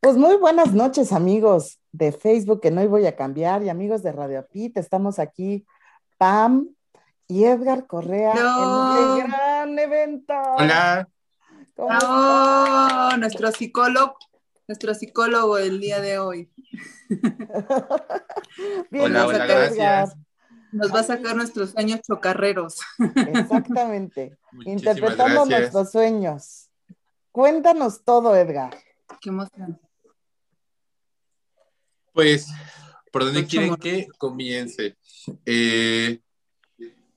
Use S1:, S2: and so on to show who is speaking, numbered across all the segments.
S1: Pues muy buenas noches, amigos de Facebook, que no voy a cambiar, y amigos de Radio Pit. Estamos aquí, Pam y Edgar Correa, en un gran evento.
S2: Hola.
S3: Oh, nuestro psicólogo, nuestro psicólogo el día de hoy.
S2: hola, hola, gracias.
S3: Nos va a sacar nuestros sueños chocarreros.
S1: Exactamente. Interpretando nuestros sueños. Cuéntanos todo, Edgar.
S3: Qué emoción.
S2: Pues, ¿por dónde quieren que comience? Eh,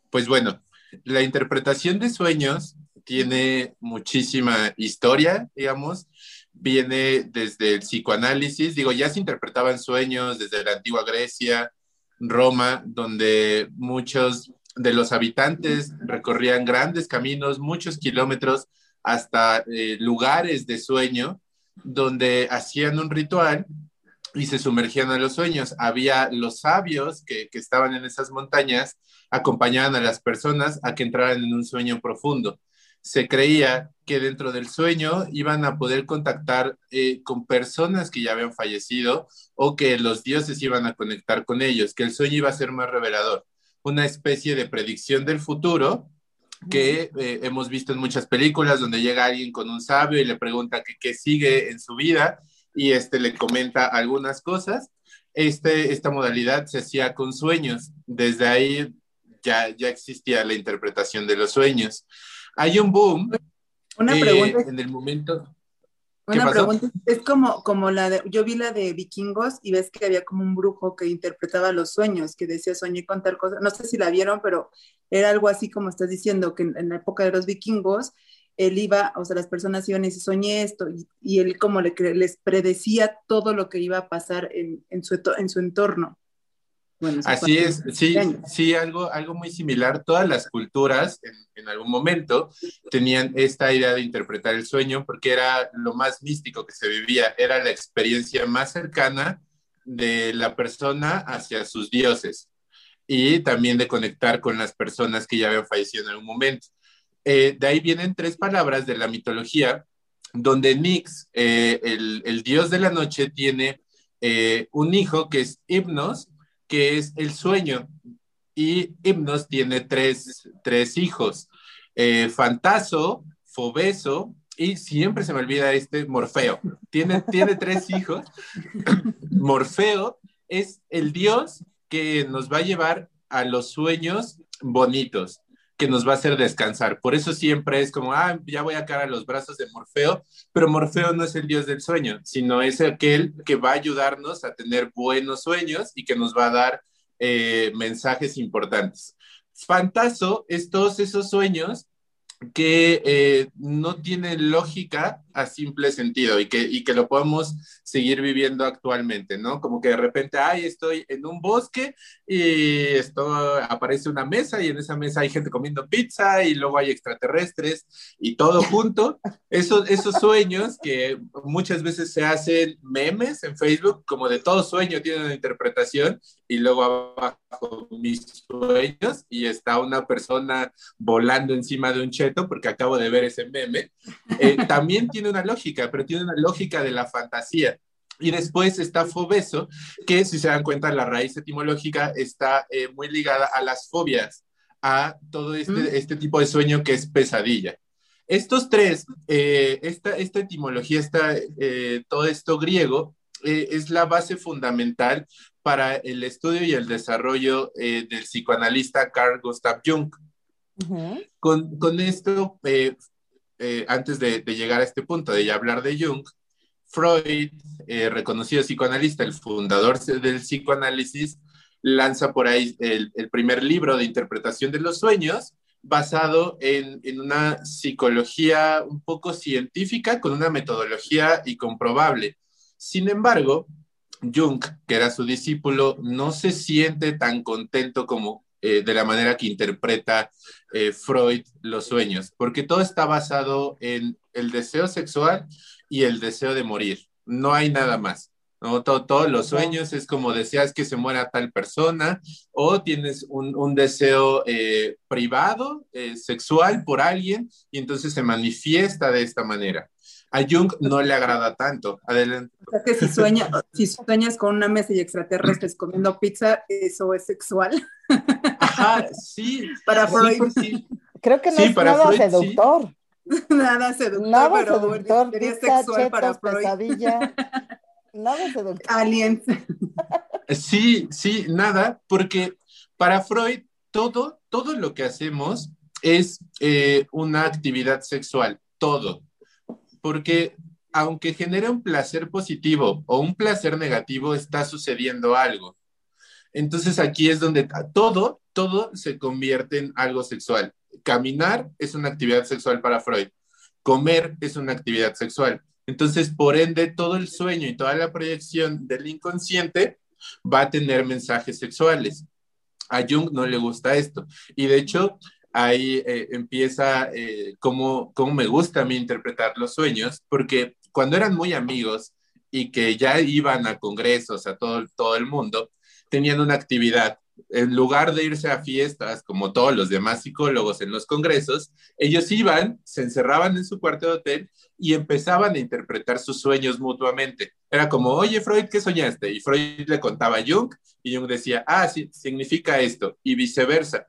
S2: pues bueno, la interpretación de sueños tiene muchísima historia, digamos, viene desde el psicoanálisis, digo, ya se interpretaban sueños desde la antigua Grecia, Roma, donde muchos de los habitantes recorrían grandes caminos, muchos kilómetros, hasta eh, lugares de sueño, donde hacían un ritual y se sumergían a los sueños. Había los sabios que, estaban en esas montañas, acompañaban a las personas a que entraran en un sueño profundo. Se creía que dentro del sueño iban a poder contactar eh, con personas que ya habían fallecido o que los dioses iban a conectar con ellos, que el sueño iba a ser más revelador, una especie de predicción del futuro que eh, hemos visto en muchas películas donde llega alguien con un sabio y le pregunta qué sigue en su vida y este le comenta algunas cosas. Este, esta modalidad se hacía con sueños. Desde ahí ya, ya existía la interpretación de los sueños. Hay un boom.
S3: Una eh, pregunta.
S2: En el momento.
S3: Una pregunta, es como, como la de, yo vi la de vikingos y ves que había como un brujo que interpretaba los sueños, que decía soñé con tal cosa, no sé si la vieron, pero era algo así como estás diciendo, que en la época de los vikingos él iba, o sea, las personas iban y se soñé esto, y, él como le, les predecía todo lo que iba a pasar en, en, su, en su entorno.
S2: Así es, sí, sí, algo, algo muy similar. Todas las culturas en, en, algún momento tenían esta idea de interpretar el sueño porque era lo más místico que se vivía, era la experiencia más cercana de la persona hacia sus dioses y también de conectar con las personas que ya habían fallecido en algún momento. Eh, de ahí vienen tres palabras de la mitología, donde Nix, eh, el, dios de la noche, tiene eh, un hijo que es Hipnos, que es el sueño, y Hipnos tiene tres, hijos, Fantaso, Fobeso, y siempre se me olvida este Morfeo. Tiene, tiene tres hijos. Morfeo es el dios que nos va a llevar a los sueños bonitos que nos va a hacer descansar. Por eso siempre es como, ah, ya voy a caer a los brazos de Morfeo, pero Morfeo no es el dios del sueño, sino es aquel que va a ayudarnos a tener buenos sueños y que nos va a dar eh, mensajes importantes. Fantaso es todos esos sueños que eh, no tienen lógica a simple sentido y que, y que lo podemos seguir viviendo actualmente, ¿no? Como que de repente, ay, estoy en un bosque y esto aparece una mesa y en esa mesa hay gente comiendo pizza y luego hay extraterrestres y todo junto. Esos, esos sueños que muchas veces se hacen memes en Facebook, como de todo sueño tiene una interpretación y luego abajo mis sueños y está una persona volando encima de un cheto porque acabo de ver ese meme. Eh, también tiene una lógica, pero tiene una lógica de la fantasía. Y después está fobeso, que si se dan cuenta, la raíz etimológica está eh, muy ligada a las fobias, a todo este, mm. este, tipo de sueño que es pesadilla. Estos tres, eh, esta, esta, etimología, esta, eh, todo esto griego, es la base fundamental para el estudio y el desarrollo del psicoanalista Carl Gustav Jung. con, con, esto, antes de, llegar a este punto de ya hablar de Jung, Freud, eh, reconocido psicoanalista, el fundador del psicoanálisis, lanza por ahí el, primer libro de interpretación de los sueños, basado en, en, una psicología un poco científica, con una metodología y comprobable. Sin embargo, Jung, que era su discípulo, no se siente tan contento como eh, de la manera que interpreta eh, Freud los sueños, porque todo está basado en el deseo sexual y el deseo de morir. No hay nada más. ¿no? todos los sueños es como deseas que se muera tal persona o tienes un, deseo eh, privado, eh, sexual por alguien y entonces se manifiesta de esta manera. A Jung no le agrada tanto. Adelante.
S3: O sea que si, sueña, si sueñas con una mesa y extraterrestres comiendo pizza, eso es sexual.
S2: Ajá, sí.
S3: Para Freud.
S1: Creo que no es nada seductor.
S3: Nada seductor,
S1: nada
S3: pero
S1: seductor,
S3: sería
S1: pizza,
S3: sexual para Freud.
S1: pesadilla. Nada seductor.
S3: Aliens.
S2: Sí, sí, nada, porque para Freud todo, todo lo que hacemos es eh, una actividad sexual, todo. Porque aunque genere un placer positivo o un placer negativo, está sucediendo algo. Entonces aquí es donde todo, todo se convierte en algo sexual. Caminar es una actividad sexual para Freud. Comer es una actividad sexual. Entonces, por ende, todo el sueño y toda la proyección del inconsciente va a tener mensajes sexuales. A Jung no le gusta esto. Y de hecho, ahí eh, empieza eh, cómo, me gusta a mí interpretar los sueños, porque cuando eran muy amigos y que ya iban a congresos a todo, todo el mundo, tenían una actividad. En lugar de irse a fiestas, como todos los demás psicólogos en los congresos, ellos iban, se encerraban en su cuarto de hotel y empezaban a interpretar sus sueños mutuamente. Era como, oye, Freud, ¿qué soñaste? Y Freud le contaba a Jung y Jung decía, ah, sí, significa esto, y viceversa.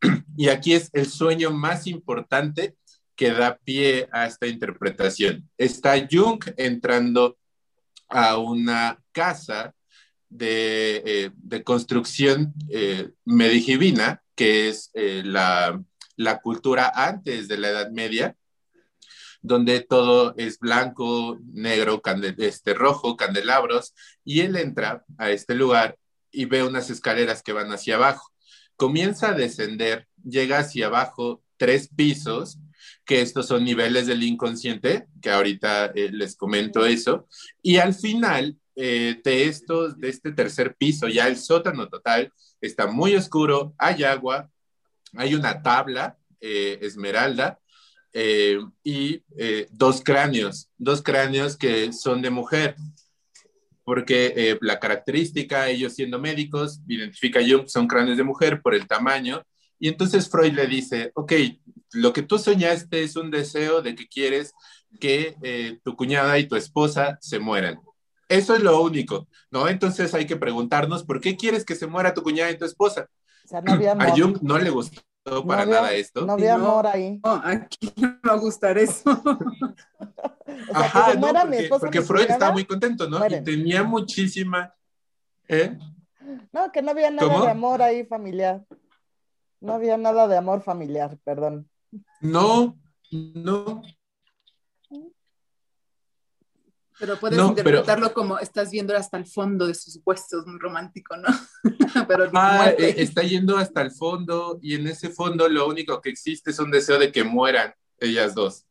S2: Y aquí es el sueño más importante que da pie a esta interpretación. Está Jung entrando a una casa de, eh, de construcción eh, que es eh, la, la, cultura antes de la Edad Media, donde todo es blanco, negro, este, rojo, candelabros, y él entra a este lugar y ve unas escaleras que van hacia abajo. Comienza a descender, llega hacia abajo tres pisos, que estos son niveles del inconsciente, que ahorita les comento eso, y al final eh, de estos, de este tercer piso, ya el sótano total está muy oscuro, hay agua, hay una tabla eh, esmeralda eh, y dos cráneos, dos cráneos que son de mujer, porque la característica, ellos siendo médicos, identifica Jung, son cráneos de mujer por el tamaño, y entonces Freud le dice, ok, lo que tú soñaste es un deseo de que quieres que tu cuñada y tu esposa se mueran. Eso es lo único, ¿no? Entonces hay que preguntarnos, ¿por qué quieres que se muera tu cuñada y tu esposa?
S1: O sea, no había amor.
S2: A Jung no le gustó para
S1: no había,
S2: nada esto.
S1: No había amor ahí.
S3: No, aquí no va a gustar eso.
S1: o sea,
S2: Ajá,
S1: que se
S2: no, porque,
S1: esposa,
S2: porque Freud
S1: cuñada,
S2: estaba muy contento, ¿no?
S1: mueren.
S2: Y tenía muchísima... ¿eh?
S1: No, que no había nada
S2: ¿Cómo?
S1: de amor ahí familiar. No había nada de amor familiar, perdón.
S2: No, no.
S3: Pero puedes
S2: No,
S3: interpretarlo como estás viendo hasta el fondo de sus huesos, muy romántico, ¿no? pero
S2: Ah, eh, está yendo hasta el fondo y en ese fondo lo único que existe es un deseo de que mueran ellas dos.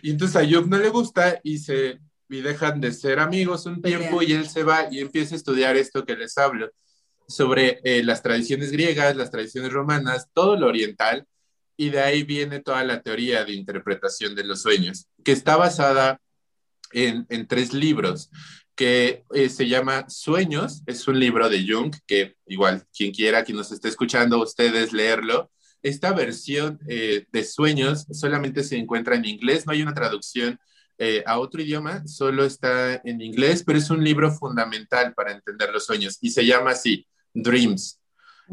S2: Y entonces a Jung no le gusta y se y dejan de ser amigos un tiempo y él se va y empieza a estudiar esto que les hablo sobre eh, las tradiciones griegas, las tradiciones romanas, todo lo oriental y de ahí viene toda la teoría de interpretación de los sueños, que está basada en, en tres libros que eh, se llama Sueños, es un libro de Jung, que igual quien quiera, quien nos esté escuchando, ustedes leerlo. Esta versión eh, de Sueños solamente se encuentra en inglés, no hay una traducción eh, a otro idioma, solo está en inglés, pero es un libro fundamental para entender los sueños y se llama así, Dreams.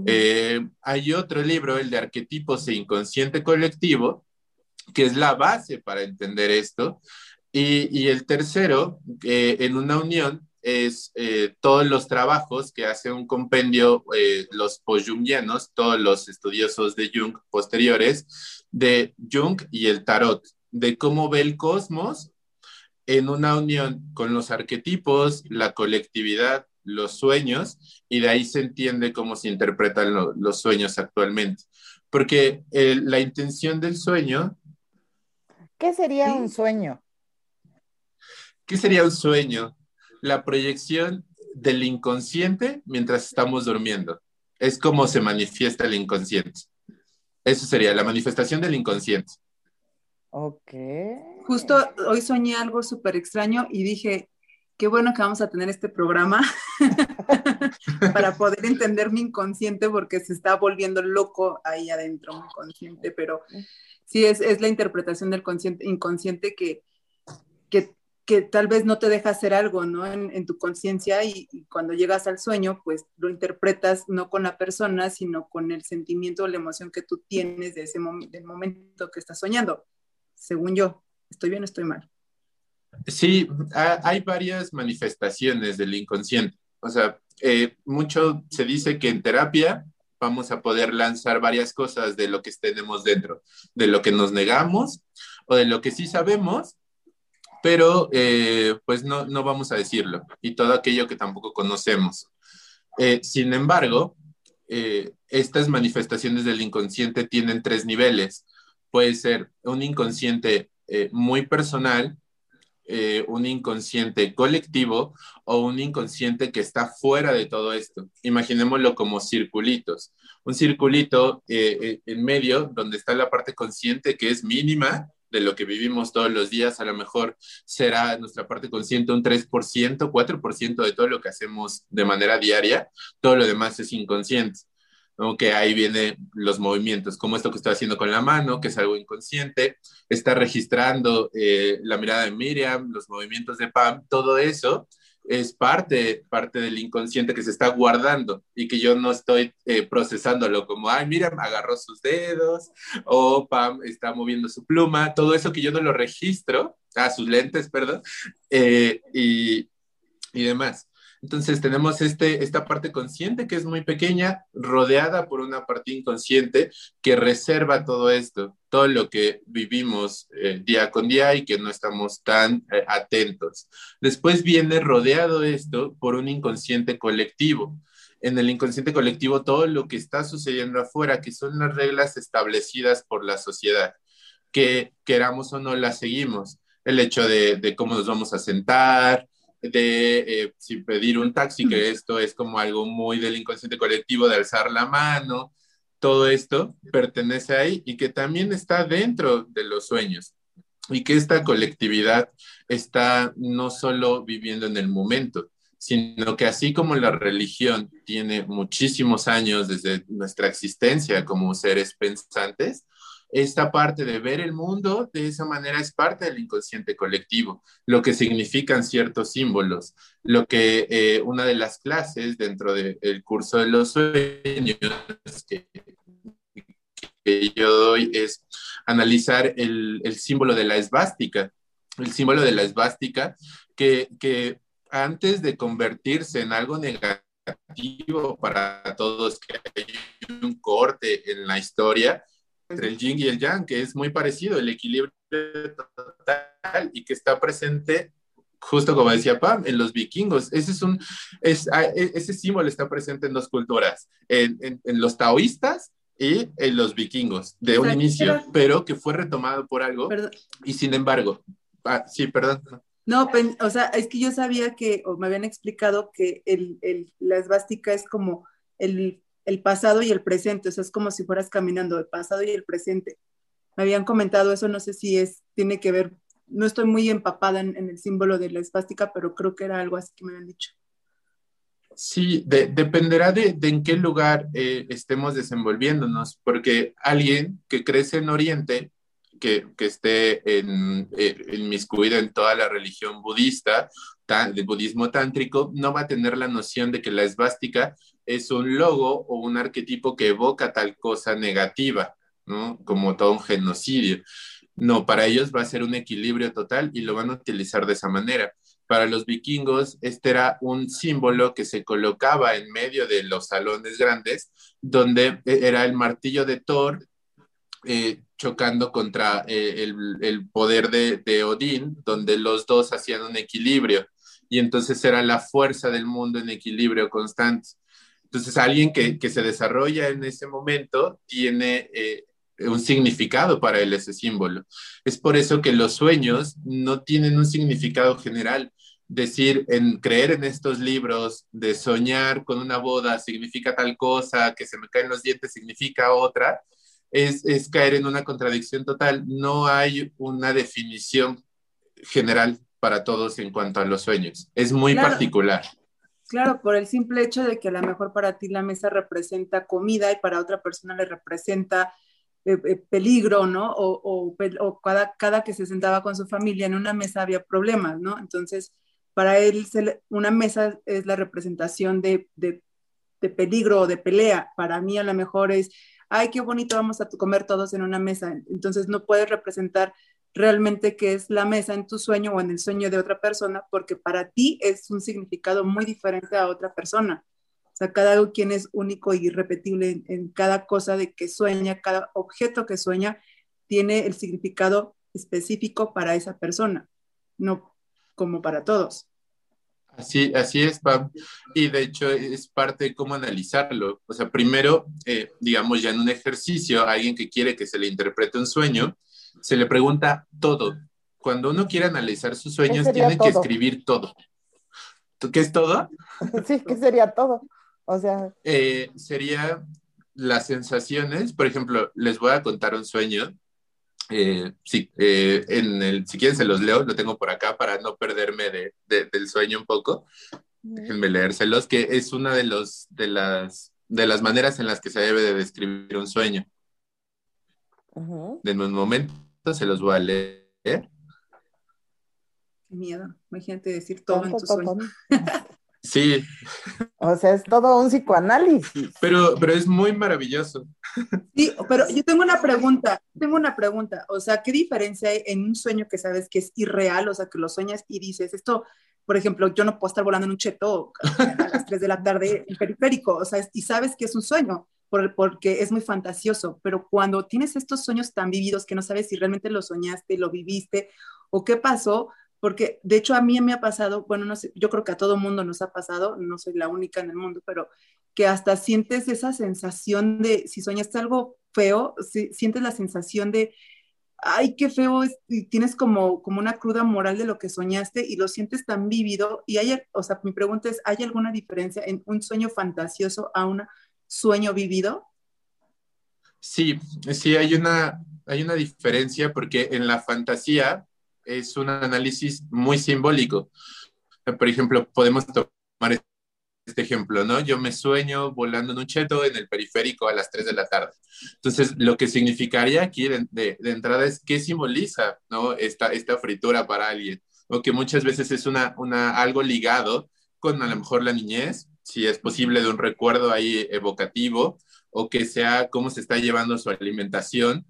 S2: Eh, hay otro libro, el de arquetipos e inconsciente colectivo, que es la base para entender esto. Y, y el tercero, eh, en una unión, es eh, todos los trabajos que hace un compendio, eh, los post-jungianos, todos los estudiosos de Jung posteriores, de Jung y el tarot, de cómo ve el cosmos en una unión con los arquetipos, la colectividad, los sueños, y de ahí se entiende cómo se interpretan lo- los sueños actualmente. Porque eh, la intención del sueño,
S1: ¿Qué sería un sueño?
S2: ¿Qué sería un sueño? La proyección del inconsciente mientras estamos durmiendo. Es como se manifiesta el inconsciente. Eso sería la manifestación del inconsciente.
S1: Ok.
S3: Justo hoy soñé algo súper extraño y dije, qué bueno que vamos a tener este programa para poder entender mi inconsciente porque se está volviendo loco ahí adentro, mi inconsciente, pero sí es, es la interpretación del consciente, inconsciente que, que, que, tal vez no te deja hacer algo, ¿no? En, tu conciencia y, cuando llegas al sueño, pues lo interpretas no con la persona, sino con el sentimiento o la emoción que tú tienes de ese del momento que estás soñando, según yo. ¿Estoy bien o estoy mal?
S2: Sí, hay varias manifestaciones del inconsciente. O sea, eh, mucho se dice que en terapia vamos a poder lanzar varias cosas de lo que tenemos dentro, de lo que nos negamos o de lo que sí sabemos, pero eh, pues no, no vamos a decirlo, y todo aquello que tampoco conocemos. Eh, sin embargo, estas manifestaciones del inconsciente tienen tres niveles. Puede ser un inconsciente muy personal, eh, un inconsciente colectivo o un inconsciente que está fuera de todo esto. Imaginémoslo como circulitos. Un circulito eh, eh, en medio donde está la parte consciente que es mínima de lo que vivimos todos los días, a lo mejor será nuestra parte consciente un 3%, 4% de todo lo que hacemos de manera diaria, todo lo demás es inconsciente que ahí vienen los movimientos, como esto que estoy haciendo con la mano, que es algo inconsciente, está registrando eh, la mirada de Miriam, los movimientos de Pam, todo eso es parte, parte del inconsciente que se está guardando y que yo no estoy eh, procesándolo como, ay, Miriam agarró sus dedos o Pam está moviendo su pluma, todo eso que yo no lo registro, a ah, sus lentes, perdón, eh, y, y demás. Entonces tenemos este, esta parte consciente que es muy pequeña, rodeada por una parte inconsciente que reserva todo esto, todo lo que vivimos eh, día con día y que no estamos tan eh, atentos. Después viene rodeado esto por un inconsciente colectivo. En el inconsciente colectivo todo lo que está sucediendo afuera, que son las reglas establecidas por la sociedad, que queramos o no las seguimos. El hecho de, de cómo nos vamos a sentar, de eh, pedir un taxi, que esto es como algo muy del inconsciente colectivo de alzar la mano, todo esto pertenece ahí y que también está dentro de los sueños y que esta colectividad está no solo viviendo en el momento, sino que así como la religión tiene muchísimos años desde nuestra existencia como seres pensantes, esta parte de ver el mundo de esa manera es parte del inconsciente colectivo, lo que significan ciertos símbolos, lo que eh, una de las clases dentro del curso de los sueños que, yo doy es analizar el, símbolo de la esvástica, el símbolo de la esvástica que, que antes de convertirse en algo negativo para todos, que hay un corte en la historia, entre el yin y el yang, que es muy parecido, el equilibrio total y que está presente justo como decía Pam, en los vikingos. Ese, es un, es, e, ese símbolo está presente en dos culturas, en, en, los taoístas y en los vikingos, de un inicio, pero que fue retomado por algo. Y sin embargo, ah, sí, perdón.
S3: No, o sea, es que yo sabía que, o me habían explicado que el, el, la esvástica es como el el pasado y el presente, o es como si fueras caminando el pasado y el presente. Me habían comentado eso, no sé si es, tiene que ver, no estoy muy empapada en, el símbolo de la espástica, pero creo que era algo así que me habían dicho.
S2: Sí, dependerá de, en qué lugar eh, estemos desenvolviéndonos, porque alguien que crece en Oriente, que, esté en, eh, inmiscuido en toda la religión budista, del budismo tántrico, no va a tener la noción de que la esvástica es un logo o un arquetipo que evoca tal cosa negativa. Como todo un genocidio. No, para ellos va a ser un equilibrio total y lo van a utilizar de esa manera. Para los vikingos, este era un símbolo que se colocaba en medio de los salones grandes, donde era el martillo de Thor eh, chocando contra eh, el, poder de, de Odín, donde los dos hacían un equilibrio. Y entonces era la fuerza del mundo en equilibrio constante. Entonces, alguien que, que se desarrolla en ese momento tiene eh, un significado para él ese símbolo. Es por eso que los sueños no tienen un significado general. Decir, en creer en estos libros, de soñar con una boda significa tal cosa, que se me caen los dientes significa otra, es, es caer en una contradicción total. No hay una definición general para todos en cuanto a los sueños. Es muy particular.
S3: Claro, por el simple hecho de que a lo mejor para ti la mesa representa comida y para otra persona le representa eh, eh, peligro, ¿no? O, cada, cada, que se sentaba con su familia en una mesa había problemas, ¿no? Entonces, para él una mesa es la representación de, de, de peligro o de pelea. Para mí a lo mejor es, ay, qué bonito, vamos a comer todos en una mesa. Entonces no puedes representar realmente qué es la mesa en tu sueño o en el sueño de otra persona, porque para ti es un significado muy diferente a otra persona. O sea, cada quien es único y irrepetible en, cada cosa de que sueña, cada objeto que sueña tiene el significado específico para esa persona, no como para todos.
S2: Así, así es, Pam. Y de hecho es parte de cómo analizarlo. O sea, primero, eh, digamos, ya en un ejercicio, alguien que quiere que se le interprete un sueño, se le pregunta todo. Cuando uno quiere analizar sus sueños, tiene que escribir todo. ¿Qué es todo?
S1: Sí, ¿qué sería todo? O sea.
S2: Eh, sería las sensaciones. Por ejemplo, les voy a contar un sueño. Eh, sí, eh, en el, si quieren se los leo, lo tengo por acá para no perderme de, del sueño un poco. Déjenme leérselos, que es una de, los, de, las, de las maneras en las que se debe de describir un sueño. De un momento se los voy a leer. Qué
S3: miedo, imagínate decir todo en tu sueño.
S2: Sí.
S1: O sea, es todo un psicoanálisis.
S2: Pero, pero es muy maravilloso.
S3: Sí, pero yo tengo una pregunta, tengo una pregunta. O sea, ¿qué diferencia hay en un sueño que sabes que es irreal? O sea, que lo sueñas y dices, esto, por ejemplo, yo no puedo estar volando en un cheto a las 3 de la tarde en periférico, o sea, y sabes que es un sueño porque es muy fantasioso, pero cuando tienes estos sueños tan vividos que no sabes si realmente lo soñaste, lo viviste o qué pasó, porque de hecho a mí me ha pasado, bueno, no sé, yo creo que a todo mundo nos ha pasado, no soy la única en el mundo, pero que hasta sientes esa sensación de, si soñaste algo feo, sientes la sensación de, ay, qué feo, es, y tienes como, como una cruda moral de lo que soñaste y lo sientes tan vívido. Y hay, o sea, mi pregunta es, ¿hay alguna diferencia en un sueño fantasioso a una sueño vivido?
S2: Sí, sí, hay una, hay una diferencia porque en la fantasía es un análisis muy simbólico. Por ejemplo, podemos tomar este ejemplo, ¿no? Yo me sueño volando en un cheto en el periférico a las 3 de la tarde. Entonces, lo que significaría aquí de, entrada es qué simboliza, ¿no? Esta, esta fritura para alguien, o que muchas veces es una, una, algo ligado con a lo mejor la niñez, si es posible de un recuerdo ahí evocativo o que sea cómo se está llevando su alimentación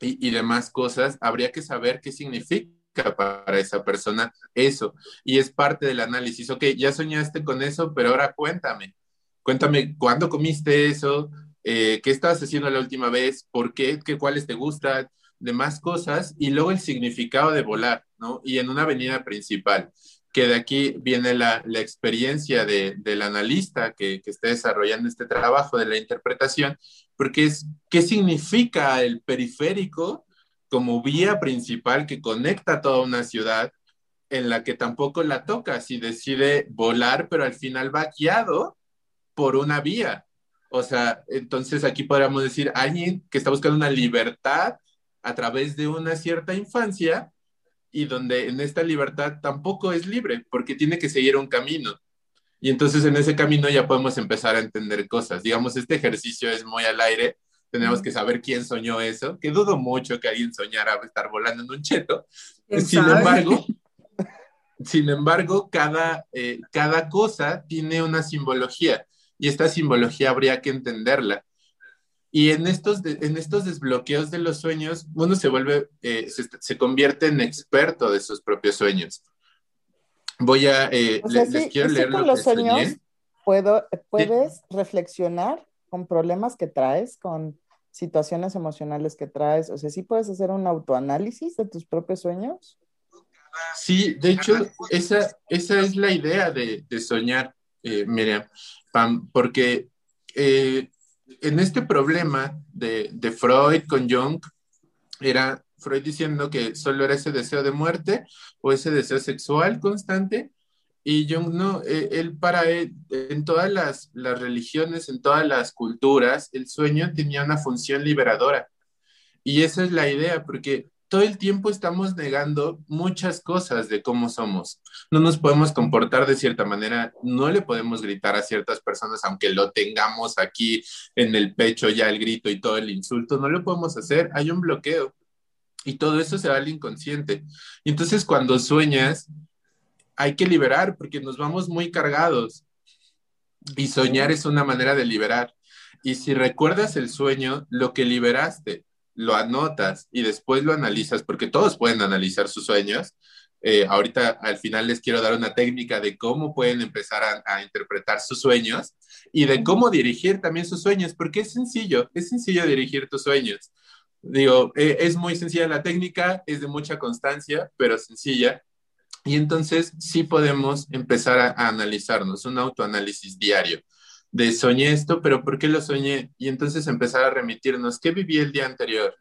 S2: y, demás cosas, habría que saber qué significa para esa persona eso. Y es parte del análisis. Ok, ya soñaste con eso, pero ahora cuéntame. Cuéntame cuándo comiste eso, eh, qué estabas haciendo la última vez, por qué, qué cuáles te gustan, demás cosas, y luego el significado de volar, ¿no? Y en una avenida principal que de aquí viene la, la experiencia de, del analista que, que esté desarrollando este trabajo de la interpretación, porque es qué significa el periférico como vía principal que conecta toda una ciudad en la que tampoco la toca si decide volar, pero al final va guiado por una vía. O sea, entonces aquí podríamos decir alguien que está buscando una libertad a través de una cierta infancia y donde en esta libertad tampoco es libre, porque tiene que seguir un camino. Y entonces en ese camino ya podemos empezar a entender cosas. Digamos, este ejercicio es muy al aire, tenemos que saber quién soñó eso, que dudo mucho que alguien soñara estar volando en un cheto. Sin embargo, sin embargo, cada, eh, cada cosa tiene una simbología y esta simbología habría que entenderla. Y en estos, en estos desbloqueos de los sueños, uno se vuelve, eh, se, convierte en experto de sus propios sueños. Voy a, eh, les, quiero leer
S1: con los sueños puedo, puedes reflexionar con problemas que traes, con situaciones emocionales que traes. O sea, sí puedes hacer un autoanálisis de tus propios sueños.
S2: Sí, de hecho, esa, esa es la idea de, de soñar, eh, Miriam, Pam, porque eh, en este problema de, Freud con Jung, era Freud diciendo que solo era ese deseo de muerte o ese deseo sexual constante, y Jung no, e, él para él, en todas las, las religiones, en todas las culturas, el sueño tenía una función liberadora. Y esa es la idea, porque todo el tiempo estamos negando muchas cosas de cómo somos. No nos podemos comportar de cierta manera, no le podemos gritar a ciertas personas, aunque lo tengamos aquí en el pecho ya el grito y todo el insulto, no lo podemos hacer, hay un bloqueo. Y todo eso se va al inconsciente. Y entonces cuando sueñas, hay que liberar porque nos vamos muy cargados. Y soñar es una manera de liberar. Y si recuerdas el sueño, lo que liberaste, lo anotas y después lo analizas, porque todos pueden analizar sus sueños. Eh, ahorita al final les quiero dar una técnica de cómo pueden empezar a, interpretar sus sueños y de cómo dirigir también sus sueños, porque es sencillo, es sencillo dirigir tus sueños. Digo, eh, es muy sencilla la técnica, es de mucha constancia, pero sencilla. Y entonces sí podemos empezar a, a analizarnos, un autoanálisis diario de soñé esto, pero ¿por qué lo soñé? Y entonces empezar a remitirnos, ¿qué viví el día anterior?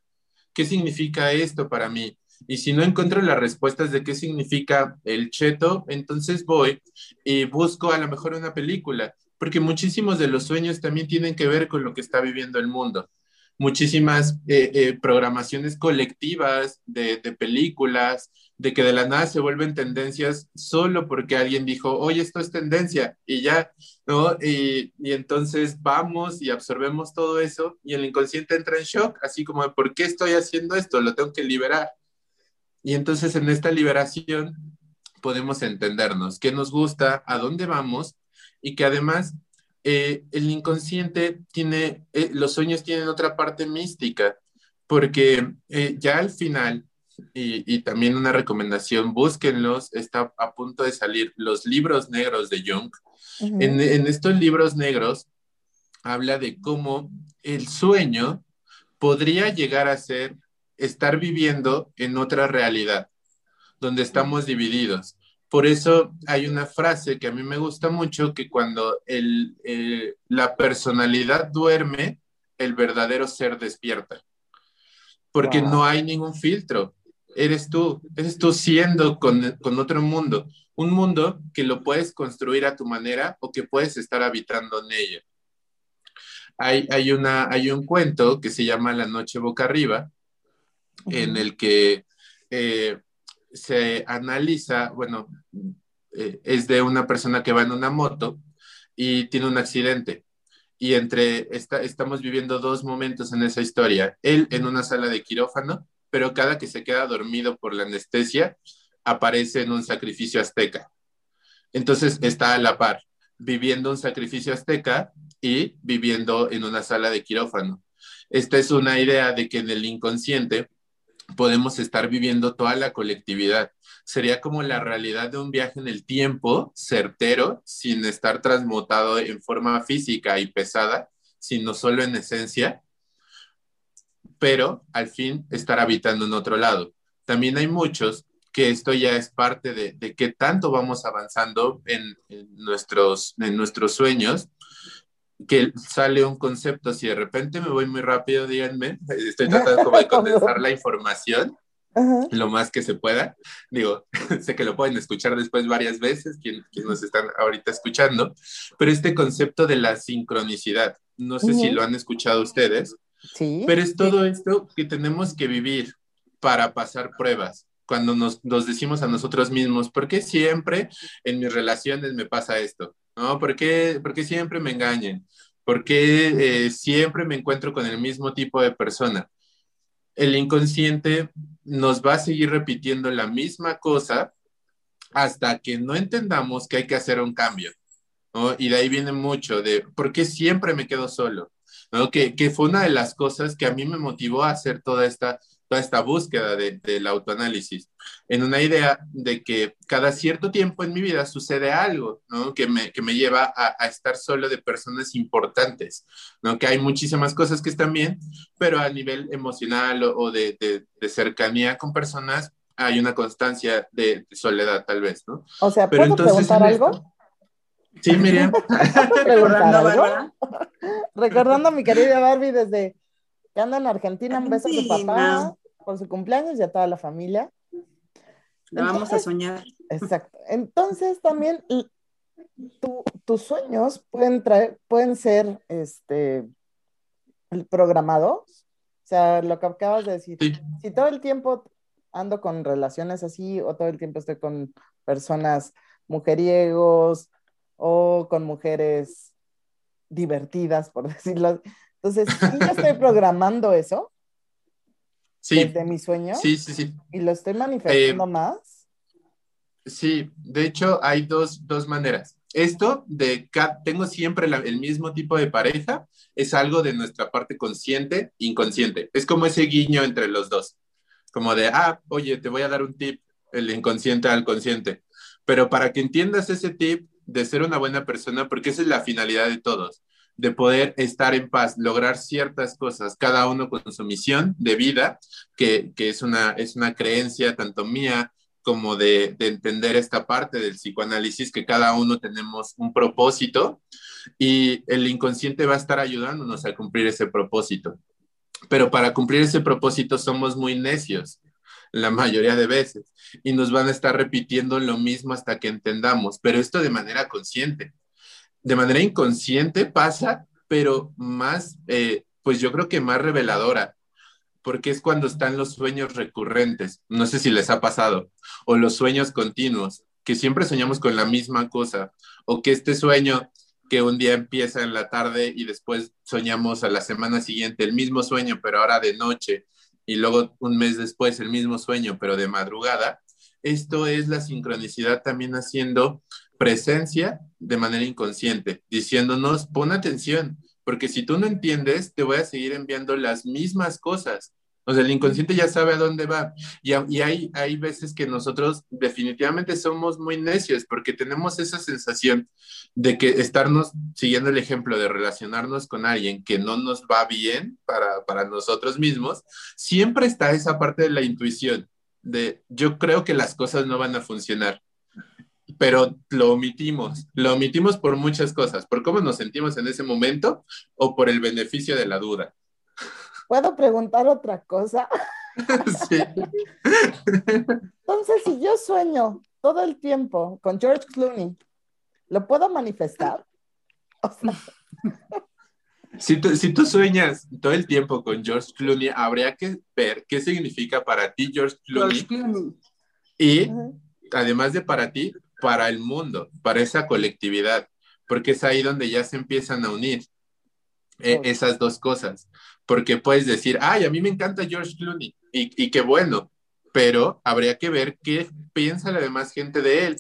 S2: ¿Qué significa esto para mí? Y si no encuentro las respuestas de qué significa el cheto, entonces voy y busco a lo mejor una película, porque muchísimos de los sueños también tienen que ver con lo que está viviendo el mundo. Muchísimas eh, eh, programaciones colectivas de, de películas, de que de la nada se vuelven tendencias solo porque alguien dijo, oye, esto es tendencia y ya, ¿no? Y, entonces vamos y absorbemos todo eso y el inconsciente entra en shock, así como, ¿por qué estoy haciendo esto? Lo tengo que liberar. Y entonces en esta liberación podemos entendernos qué nos gusta, a dónde vamos y que además eh, el inconsciente tiene, eh, los sueños tienen otra parte mística, porque eh, ya al final y, también una recomendación, búsquenlos, está a punto de salir los libros negros de Jung. en, en, estos libros negros habla de cómo el sueño podría llegar a ser estar viviendo en otra realidad, donde estamos divididos. Por eso hay una frase que a mí me gusta mucho, que cuando el, eh, la personalidad duerme, el verdadero ser despierta. Porque no hay ningún filtro eres tú, eres tú siendo con, otro mundo, un mundo que lo puedes construir a tu manera o que puedes estar habitando en ella. Hay, hay, una, hay un cuento que se llama La noche boca arriba, en el que eh, se analiza, bueno, eh, es de una persona que va en una moto y tiene un accidente. Y entre, estamos viviendo dos momentos en esa historia. Él en una sala de quirófano pero cada que se queda dormido por la anestesia, aparece en un sacrificio azteca. Entonces está a la par, viviendo un sacrificio azteca y viviendo en una sala de quirófano. Esta es una idea de que en el inconsciente podemos estar viviendo toda la colectividad. Sería como la realidad de un viaje en el tiempo certero, sin estar transmutado en forma física y pesada, sino solo en esencia, pero al fin estar habitando en otro lado. También hay muchos que esto ya es parte de, de qué tanto vamos avanzando en, nuestros, en nuestros sueños, que sale un concepto, si de repente me voy muy rápido, díganme, estoy tratando como de condensar la información lo más que se pueda. Digo, sé que lo pueden escuchar después varias veces, quienes, nos están ahorita escuchando, pero este concepto de la sincronicidad, no sé si lo han escuchado ustedes, pero es todo esto que tenemos que vivir para pasar pruebas. Cuando nos, decimos a nosotros mismos, ¿por qué siempre en mis relaciones me pasa esto? ¿No? ¿Por qué, siempre me engañan? ¿Por qué eh, siempre me encuentro con el mismo tipo de persona? El inconsciente nos va a seguir repitiendo la misma cosa hasta que no entendamos que hay que hacer un cambio. Y de ahí viene mucho de, ¿por qué siempre me quedo solo? Que, que, fue una de las cosas que a mí me motivó a hacer toda esta, toda esta búsqueda de, del autoanálisis, en una idea de que cada cierto tiempo en mi vida sucede algo, ¿no? Que me, que me lleva a, a, estar solo de personas importantes, ¿no? Que hay muchísimas cosas que están bien, pero a nivel emocional o, o de, de, de, cercanía con personas hay una constancia de, soledad, tal vez, ¿no?
S1: O sea, ¿puedo pero entonces, preguntar algo?
S2: Sí, Miriam.
S1: Recordando, Recordando a mi querida Barbie desde que anda en Argentina, un beso a su papá por su cumpleaños y a toda la familia.
S3: La vamos a soñar.
S1: Exacto. Entonces también tus sueños pueden traer, pueden ser este programados. O sea, lo que acabas de decir. Si todo el tiempo ando con relaciones así o todo el tiempo estoy con personas mujeriegos o con mujeres divertidas, por decirlo. Entonces, sí estoy programando eso.
S2: Sí.
S1: Desde mi sueño.
S2: Sí, sí, sí.
S1: Y lo estoy manifestando eh, más.
S2: Sí, de hecho hay dos, dos maneras. Esto de que tengo siempre el mismo tipo de pareja es algo de nuestra parte consciente, inconsciente. Es como ese guiño entre los dos. Como de, ah, oye, te voy a dar un tip, el inconsciente al consciente. Pero para que entiendas ese tip de ser una buena persona, porque esa es la finalidad de todos, de poder estar en paz, lograr ciertas cosas, cada uno con su misión de vida, que, que es, una, es una creencia tanto mía como de, entender esta parte del psicoanálisis, que cada uno tenemos un propósito y el inconsciente va a estar ayudándonos a cumplir ese propósito. Pero para cumplir ese propósito somos muy necios la mayoría de veces y nos van a estar repitiendo lo mismo hasta que entendamos, pero esto de manera consciente. De manera inconsciente pasa, pero más, eh, pues yo creo que más reveladora porque es cuando están los sueños recurrentes, no sé si les ha pasado, o los sueños continuos, que siempre soñamos con la misma cosa, o que este sueño que un día empieza en la tarde y después soñamos a la semana siguiente el mismo sueño, pero ahora de noche, y luego un mes después el mismo sueño, pero de madrugada, esto es la sincronicidad también haciendo presencia de manera inconsciente, diciéndonos, pon atención, porque si tú no entiendes, te voy a seguir enviando las mismas cosas. O sea, el inconsciente ya sabe a dónde va. Y, hay, hay veces que nosotros definitivamente somos muy necios porque tenemos esa sensación de que estarnos siguiendo el ejemplo de relacionarnos con alguien que no nos va bien para, para nosotros mismos, siempre está esa parte de la intuición, de yo creo que las cosas no van a funcionar pero lo omitimos. Lo omitimos por muchas cosas, por cómo nos sentimos en ese momento o por el beneficio de la duda.
S1: ¿Puedo preguntar otra cosa? sí. Entonces, si yo sueño todo el tiempo con George Clooney, ¿lo puedo manifestar?
S2: si, tú, si tú sueñas todo el tiempo con George Clooney, habría que ver qué significa para ti George Clooney. Y además de para ti, para el mundo, para esa colectividad, porque es ahí donde ya se empiezan a unir eh, esas dos cosas, porque puedes decir, ay, a mí me encanta George Clooney, y, qué bueno, pero habría que ver qué piensa la demás gente de él,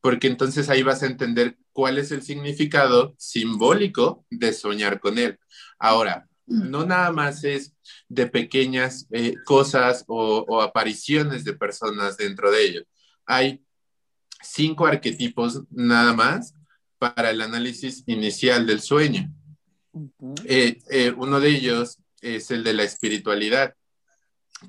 S2: porque entonces ahí vas a entender cuál es el significado simbólico de soñar con él. Ahora, mm. no nada más es de pequeñas eh, cosas o, o, apariciones de personas dentro de ello. Hay cinco arquetipos nada más para el análisis inicial del sueño. Eh, eh, uno de ellos es el de la espiritualidad,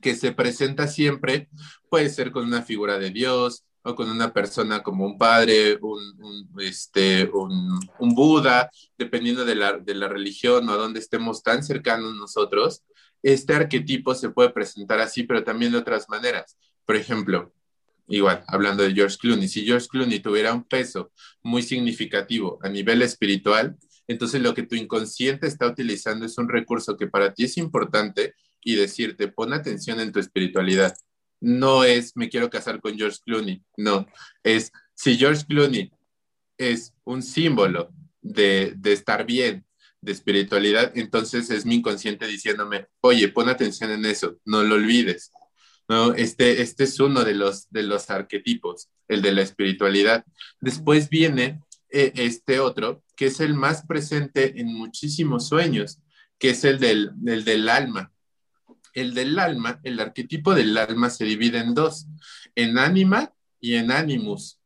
S2: que se presenta siempre, puede ser con una figura de Dios o con una persona como un padre, un, este, un, Buda, dependiendo de la, de la religión o a donde estemos tan cercanos nosotros. Este arquetipo se puede presentar así, pero también de otras maneras. Por ejemplo, igual, hablando de George Clooney, si George Clooney tuviera un peso muy significativo a nivel espiritual, entonces lo que tu inconsciente está utilizando es un recurso que para ti es importante y decirte, pon atención en tu espiritualidad. No es, me quiero casar con George Clooney, no, es, si George Clooney es un símbolo de, de estar bien, de espiritualidad, entonces es mi inconsciente diciéndome, oye, pon atención en eso, no lo olvides. ¿no? Este, este es uno de los, de los arquetipos, el de la espiritualidad. Después viene eh, este otro, que es el más presente en muchísimos sueños, que es el del, del alma. El del alma, el arquetipo del alma se divide en dos, en ánima y en animus,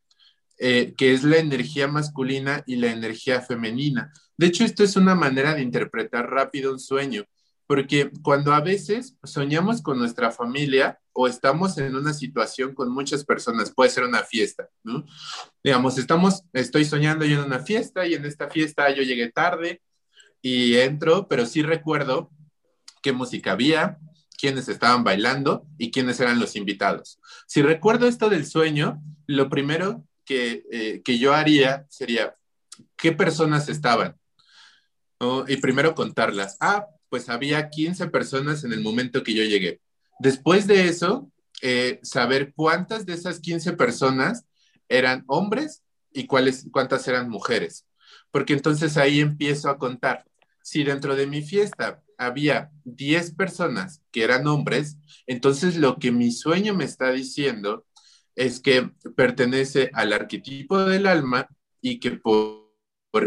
S2: eh, que es la energía masculina y la energía femenina. De hecho, esto es una manera de interpretar rápido un sueño, porque cuando a veces soñamos con nuestra familia o estamos en una situación con muchas personas, puede ser una fiesta, ¿no? Digamos, estamos, estoy soñando yo en una fiesta y en esta fiesta yo llegué tarde y entro, pero sí recuerdo qué música había, quiénes estaban bailando y quiénes eran los invitados. Si recuerdo esto del sueño, lo primero que, eh, que yo haría sería, ¿qué personas estaban? Y primero contarlas. Ah, pues había 15 personas en el momento que yo llegué. Después de eso, eh, saber cuántas de esas 15 personas eran hombres y cuáles, cuántas eran mujeres. Porque entonces ahí empiezo a contar. Si dentro de mi fiesta había 10 personas que eran hombres, entonces lo que mi sueño me está diciendo es que pertenece al arquetipo del alma y que por,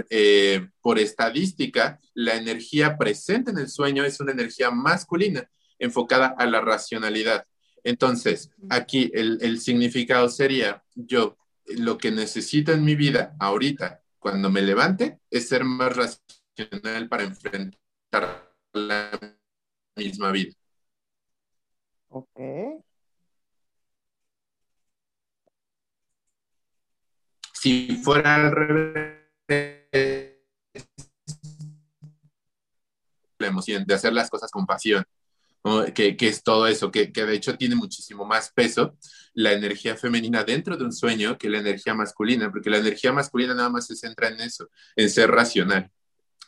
S2: eh, por, estadística la energía presente en el sueño es una energía masculina enfocada a la racionalidad. Entonces, aquí el, el significado sería, yo lo que necesito en mi vida ahorita, cuando me levante, es ser más racional para enfrentar la misma vida.
S1: Ok.
S2: Si fuera al revés, la emoción de hacer las cosas con pasión, que, es todo eso, que, que, de hecho tiene muchísimo más peso la energía femenina dentro de un sueño que la energía masculina, porque la energía masculina nada más se centra en eso, en ser racional.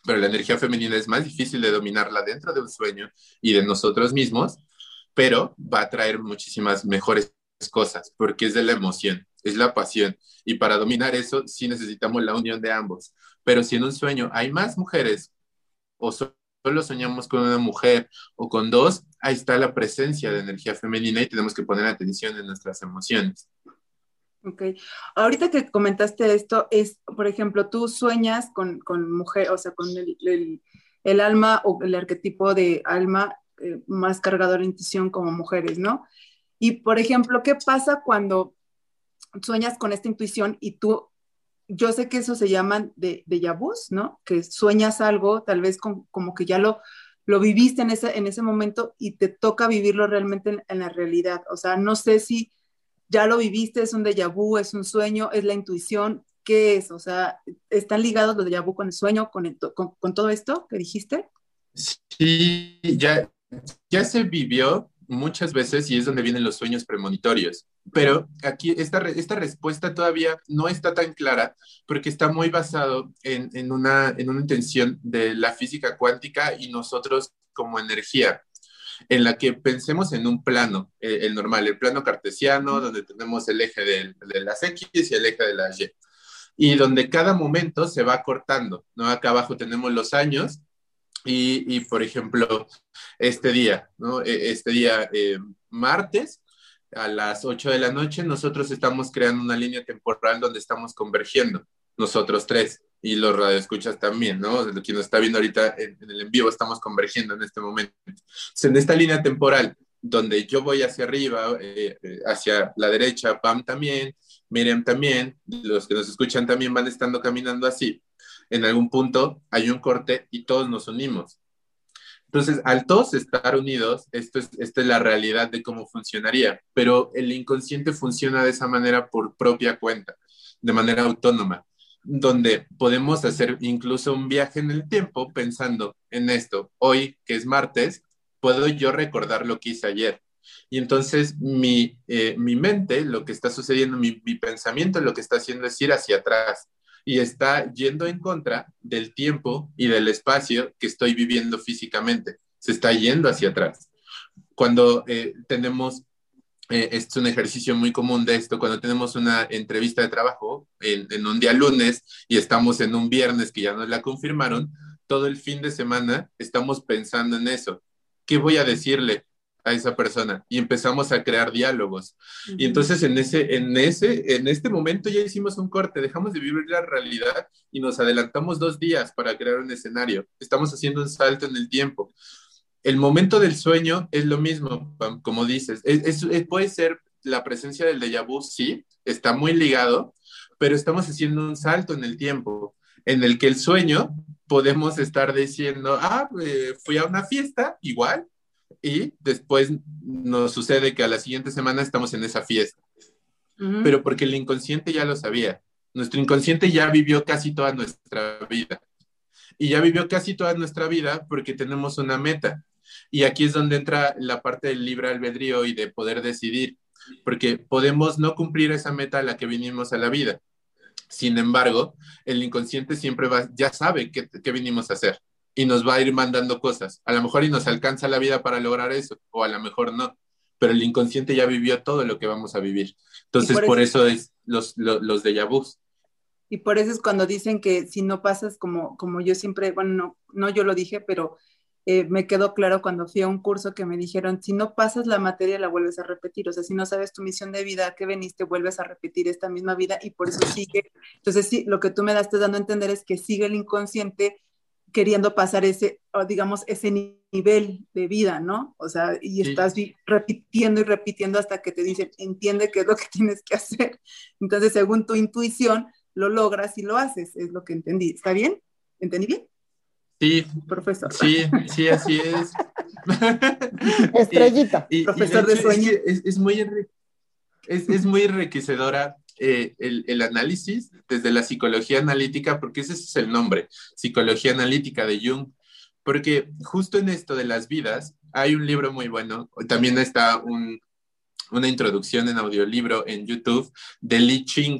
S2: Pero la energía femenina es más difícil de dominarla dentro de un sueño y de nosotros mismos, pero va a traer muchísimas mejores cosas, porque es de la emoción, es la pasión. Y para dominar eso sí necesitamos la unión de ambos. Pero si en un sueño hay más mujeres o solo soñamos con una mujer o con dos, ahí está la presencia de energía femenina y tenemos que poner atención en nuestras emociones.
S3: Ok. Ahorita que comentaste esto, es, por ejemplo, tú sueñas con, con mujer, o sea, con el, el, alma o el arquetipo de alma eh, más cargador de intuición como mujeres, ¿no? Y, por ejemplo, ¿qué pasa cuando sueñas con esta intuición y tú, yo sé que eso se llaman de, de ¿no? Que sueñas algo, tal vez como que ya lo, lo viviste en ese, en ese momento y te toca vivirlo realmente en, la realidad. O sea, no sé si ya lo viviste, es un déjà vu, es un sueño, es la intuición, ¿qué es? O sea, ¿están ligados los déjà vu con el sueño, con, con, con todo esto que dijiste?
S2: Sí, ya, ya se vivió muchas veces y es donde vienen los sueños premonitorios. Pero aquí esta, esta respuesta todavía no está tan clara porque está muy basado en, en, una, en una intención de la física cuántica y nosotros como energía, en la que pensemos en un plano, eh, el normal, el plano cartesiano, donde tenemos el eje de, de las X y el eje de las Y, y donde cada momento se va cortando, ¿no? Acá abajo tenemos los años y, por ejemplo, este día, ¿no? E, este día, eh, martes, a las 8 de la noche, nosotros estamos creando una línea temporal donde estamos convergiendo, nosotros tres, y los radioescuchas también, ¿no? Quien nos está viendo ahorita en, el en vivo, estamos convergiendo en este momento. en esta línea temporal, donde yo voy hacia arriba, eh, eh, hacia la derecha, Pam también, Miriam también, los que nos escuchan también van estando caminando así en algún punto hay un corte y todos nos unimos. Entonces, al todos estar unidos, esto es, esta es la realidad de cómo funcionaría, pero el inconsciente funciona de esa manera por propia cuenta, de manera autónoma, donde podemos hacer incluso un viaje en el tiempo pensando en esto. Hoy, que es martes, puedo yo recordar lo que hice ayer. Y entonces mi, eh, mi mente, lo que está sucediendo, mi, mi pensamiento lo que está haciendo es ir hacia atrás y está yendo en contra del tiempo y del espacio que estoy viviendo físicamente. Se está yendo hacia atrás. Cuando eh, tenemos, eh, es un ejercicio muy común de esto, cuando tenemos una entrevista de trabajo en un día lunes y estamos en un viernes que ya nos la confirmaron, todo el fin de semana estamos pensando en eso. ¿Qué voy a decirle? A esa persona y empezamos a crear diálogos. Y entonces en ese, en ese, en este momento ya hicimos un corte, dejamos de vivir la realidad y nos adelantamos dos días para crear un escenario. Estamos haciendo un salto en el tiempo. El momento del sueño es lo mismo, como dices. Es, puede ser la presencia del déjà vu, sí, está muy ligado, pero estamos haciendo un salto en el tiempo en el que el sueño podemos estar diciendo, ah, eh, fui a una fiesta, igual, y después nos sucede que a la siguiente semana estamos en esa fiesta. Pero porque el inconsciente ya lo sabía. Nuestro inconsciente ya vivió casi toda nuestra vida. Y ya vivió casi toda nuestra vida porque tenemos una meta. Y aquí es donde entra la parte del libre albedrío y de poder decidir, porque podemos no cumplir esa meta a la que vinimos a la vida. Sin embargo, el inconsciente siempre va, ya sabe qué, qué vinimos a hacer y nos va a ir mandando cosas. A lo mejor y nos alcanza la vida para lograr eso, o a lo mejor no. pero el inconsciente ya vivió todo lo que vamos a vivir. Entonces, por, eso, es los, los, los déjà vus.
S3: Y por eso es cuando dicen que si no pasas como, como yo siempre, bueno, no, no yo lo dije, pero eh, me quedó claro cuando fui a un curso que me dijeron, si no pasas la materia, la vuelves a repetir. O sea, si no sabes tu misión de vida, que veniste, vuelves a repetir esta misma vida y por eso sigue. Entonces, sí, lo que tú me das dando a entender es que sigue el inconsciente queriendo pasar ese, digamos, ese nivel de vida, ¿no? O sea, y estás repitiendo y repitiendo hasta que te dicen, entiende qué es lo que tienes que hacer. Entonces, según tu intuición, lo logras y lo haces, es lo que entendí. ¿Está bien? ¿Entendí bien?
S2: Sí,
S3: profesor.
S2: Sí, sí, así es.
S1: Estrellita.
S3: profesor de, sueño.
S2: Es, muy, es, muy enriquecedora eh, el, análisis desde la psicología analítica, porque ese es el nombre, psicología analítica de Jung, porque justo en esto de las vidas hay un libro muy bueno, también está una introducción en audiolibro en YouTube de Li Ching.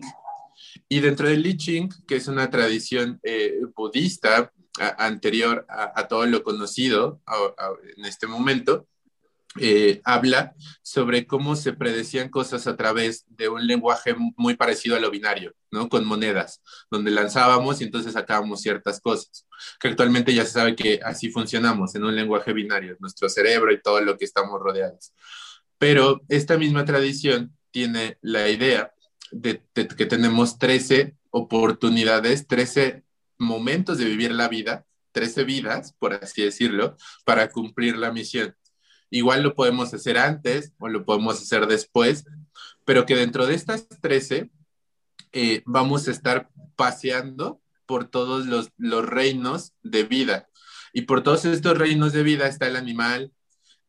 S2: Y dentro del Li Ching, que es una tradición eh, budista anterior a, todo lo conocido en este momento, eh, habla sobre cómo se predecían cosas a través de un lenguaje muy parecido a lo binario, ¿no? Con monedas, donde lanzábamos y entonces sacábamos ciertas cosas, que actualmente ya se sabe que así funcionamos en un lenguaje binario, nuestro cerebro y todo lo que estamos rodeados. Pero esta misma tradición tiene la idea de, que tenemos 13 oportunidades, 13 momentos de vivir la vida, 13 vidas, por así decirlo, para cumplir la misión. Igual lo podemos hacer antes o lo podemos hacer después, pero que dentro de estas 13 eh, vamos a estar paseando por todos los, los, reinos de vida. Y por todos estos reinos de vida está el animal,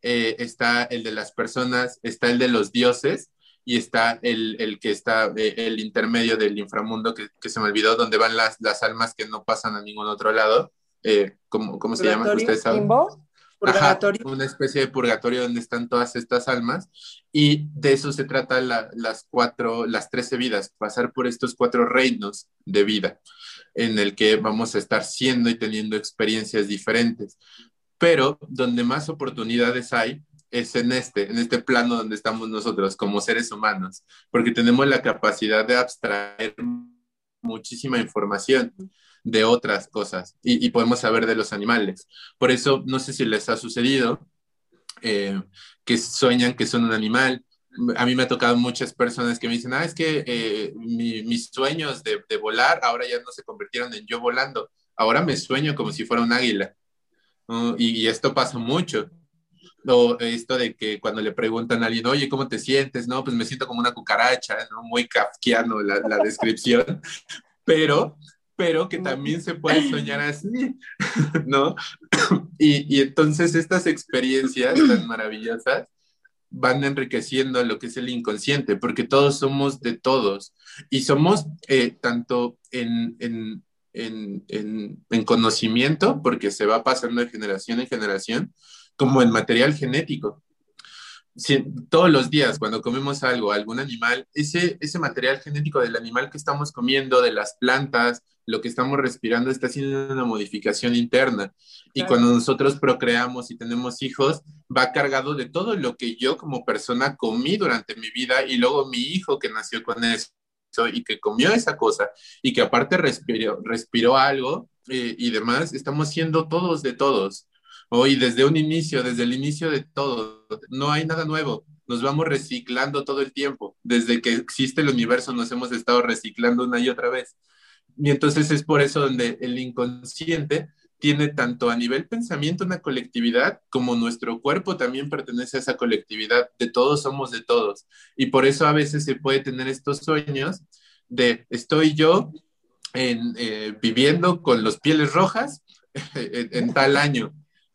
S2: eh, está el de las personas, está el de los dioses y está el, el que está eh, el intermedio del inframundo que, que, se me olvidó, donde van las, las almas que no pasan a ningún otro lado. Eh, ¿cómo, ¿cómo, se llama? ¿Ustedes saben? Una especie de purgatorio donde están todas estas almas y de eso se trata la, las cuatro, las trece vidas, pasar por estos cuatro reinos de vida en el que vamos a estar siendo y teniendo experiencias diferentes. Pero donde más oportunidades hay es en este, en este plano donde estamos nosotros como seres humanos, porque tenemos la capacidad de abstraer muchísima información de otras cosas y, podemos saber de los animales. Por eso, no sé si les ha sucedido eh, que sueñan que son un animal. A mí me ha tocado muchas personas que me dicen, ah, es que eh, mis sueños de, volar ahora ya no se convirtieron en yo volando, ahora me sueño como si fuera un águila. Y, y esto pasa mucho o esto de que cuando le preguntan a alguien, oye, ¿cómo te sientes? No, pues me siento como una cucaracha, ¿no? Muy kafkiano la, la descripción, pero, pero que también se puede soñar así, ¿no? Y, y entonces estas experiencias tan maravillosas van enriqueciendo lo que es el inconsciente, porque todos somos de todos y somos eh, tanto en, en, en, en, conocimiento, porque se va pasando de generación en generación, como en material genético. todos los días cuando comemos algo, algún animal, ese, ese material genético del animal que estamos comiendo, de las plantas, lo que estamos respirando está haciendo una modificación interna. Y cuando nosotros procreamos y tenemos hijos, va cargado de todo lo que yo como persona comí durante mi vida y luego mi hijo que nació con eso y que comió esa cosa y que aparte respiró, respiró algo eh, y demás, estamos siendo todos de todos. Hoy, desde un inicio, desde el inicio de todo, no hay nada nuevo. Nos vamos reciclando todo el tiempo. Desde que existe el universo nos hemos estado reciclando una y otra vez. Y entonces es por eso donde el inconsciente tiene tanto a nivel pensamiento una colectividad como nuestro cuerpo también pertenece a esa colectividad. De todos somos de todos. Y por eso a veces se puede tener estos sueños de estoy yo en, eh, viviendo con los pieles rojas en tal año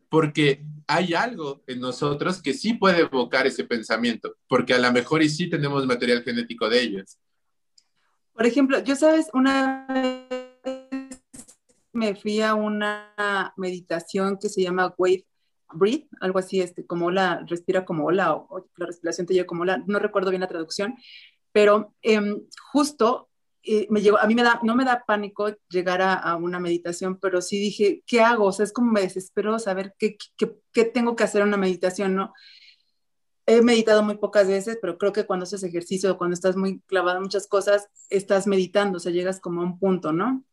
S2: porque hay algo en nosotros que sí puede evocar ese pensamiento, porque a lo mejor y sí tenemos material genético de ellos.
S3: Por ejemplo, yo sabes, una vez me fui a una meditación que se llama Wave Breathe, algo así, este, como la, respira como ola, o, la respiración te lleva como ola, no recuerdo bien la traducción, pero em, justo me llegó, a mí me da, no me da pánico llegar a, una meditación, pero sí dije, ¿qué hago? O sea, es como me desespero saber qué, qué, qué tengo que hacer en una meditación, ¿no? He meditado muy pocas veces, pero creo que cuando haces ejercicio cuando estás muy clavado en muchas cosas, estás meditando, o sea, llegas como a un punto, ¿no?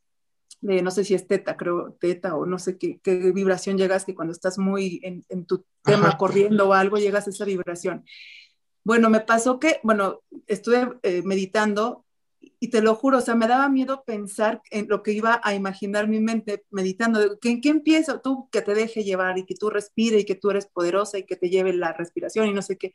S3: De, no sé si es teta, creo, teta, o no sé qué, qué vibración llegas, que cuando estás muy en, en tu tema corriendo o algo, llegas a esa vibración. Bueno, me pasó que, bueno, estuve eh, meditando y te lo juro, o sea, me daba miedo pensar en lo que iba a imaginar mi mente meditando. ¿En qué empiezo? Tú que te deje llevar y que tú respire y que tú eres poderosa y que te lleve la respiración y no sé qué.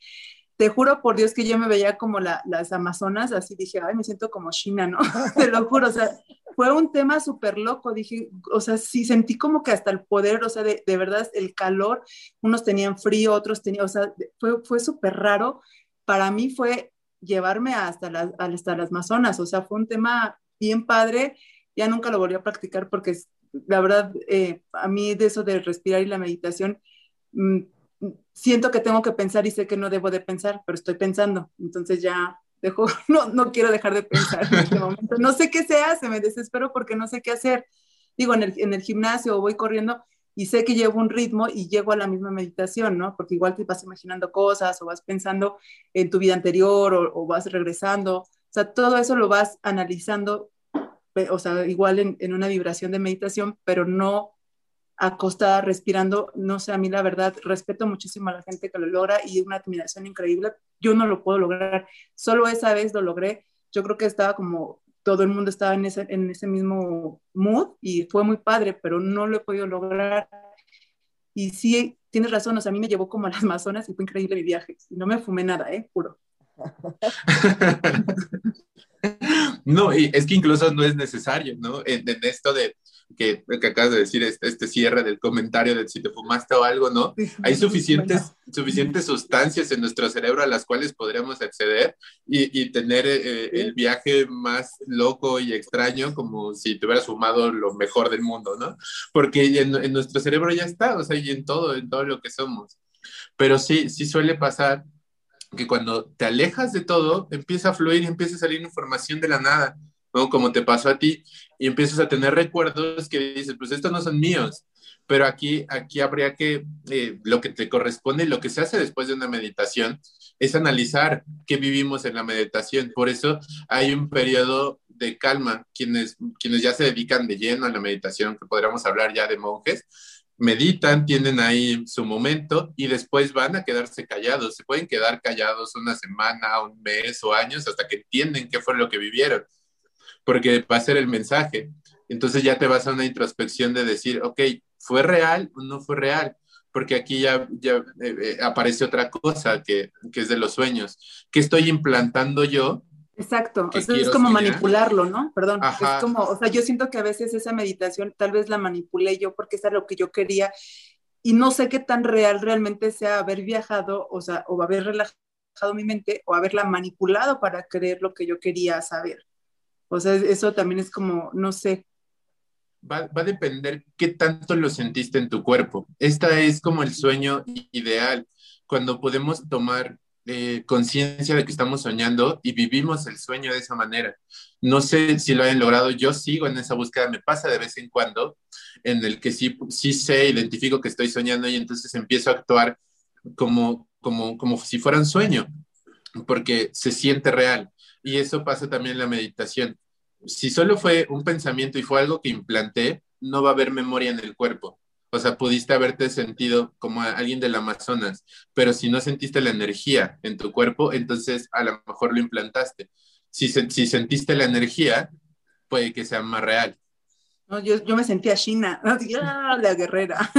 S3: Te juro por Dios que yo me veía como las amazonas, así dije, ay, me siento como China, ¿no? te lo juro, o sea, fue un tema súper loco, dije, o sea, sí sentí como que hasta el poder, o sea, de, de verdad, el calor, unos tenían frío, otros tenían, o sea, fue, fue súper raro. Para mí fue llevarme hasta las, hasta las Amazonas. O sea, fue un tema bien padre. Ya nunca lo volví a practicar porque la verdad, eh, a mí de eso de respirar y la meditación, mm, siento que tengo que pensar y sé que no debo de pensar, pero estoy pensando. Entonces ya dejo, no, no quiero dejar de pensar en este momento. No sé qué se hace, me desespero porque no sé qué hacer. Digo, en el, en el gimnasio voy corriendo, y sé que llevo un ritmo y llego a la misma meditación, ¿no? Porque igual te vas imaginando cosas o vas pensando en tu vida anterior o, vas regresando, o sea, todo eso lo vas analizando, o sea, igual en, en, una vibración de meditación, pero no acostada, respirando, no sé, a mí la verdad, respeto muchísimo a la gente que lo logra y una admiración increíble, yo no lo puedo lograr, solo esa vez lo logré, yo creo que estaba como todo el mundo estaba en ese, en ese mismo mood y fue muy padre, pero no lo he podido lograr. Y sí, tienes razón, o sea, a mí me llevó como a las Amazonas y fue increíble mi viaje. No me fumé nada, ¿eh? Puro.
S2: no, y es que incluso no es necesario, ¿no? En, esto de que, que, acabas de decir, este, este, cierre del comentario de si te fumaste o algo, ¿no? Hay suficientes, suficientes sustancias en nuestro cerebro a las cuales podríamos acceder y, y tener eh, el viaje más loco y extraño como si te hubieras fumado lo mejor del mundo, ¿no? Porque en, en nuestro cerebro ya está, o sea, y en todo, en todo lo que somos. Pero sí, sí suele pasar que cuando te alejas de todo, empieza a fluir y empieza a salir información de la nada, ¿no? Como te pasó a ti, y empiezas a tener recuerdos que dices, pues estos no son míos, pero aquí, aquí habría que, eh, lo que te corresponde, lo que se hace después de una meditación, es analizar qué vivimos en la meditación. Por eso hay un periodo de calma. Quienes, quienes ya se dedican de lleno a la meditación, que podríamos hablar ya de monjes, meditan, tienen ahí su momento y después van a quedarse callados. Se pueden quedar callados una semana, un mes o años hasta que entienden qué fue lo que vivieron, porque va a ser el mensaje. Entonces ya te vas a una introspección de decir, ok, ¿fue real o no fue real? Porque aquí ya, ya eh, eh, aparece otra cosa que, que es de los sueños. ¿Qué estoy implantando yo
S3: Exacto, eso es como manipularlo, ¿no? Perdón, es como, o sea, yo siento que a veces esa meditación tal vez la manipulé yo porque es lo que yo quería y no sé qué tan real realmente sea haber viajado, o sea, o haber relajado mi mente o haberla manipulado para creer lo que yo quería saber. O sea, eso también es como, no sé.
S2: Va, va a depender qué tanto lo sentiste en tu cuerpo. Esta es como el sueño ideal, cuando podemos tomar conciencia de que estamos soñando y vivimos el sueño de esa manera. No sé si lo hayan logrado, yo sigo en esa búsqueda, me pasa de vez en cuando, en el que sí, sí sé, identifico que estoy soñando y entonces empiezo a actuar como, como, como si fuera un sueño, porque se siente real. Y eso pasa también en la meditación. Si solo fue un pensamiento y fue algo que implanté, no va a haber memoria en el cuerpo o sea, pudiste haberte sentido como alguien del Amazonas, pero si no sentiste la energía en tu cuerpo, entonces a lo mejor lo implantaste. Si, si sentiste la energía, puede que sea más real.
S3: No, yo, yo me sentía China, ¡Ah, la guerrera.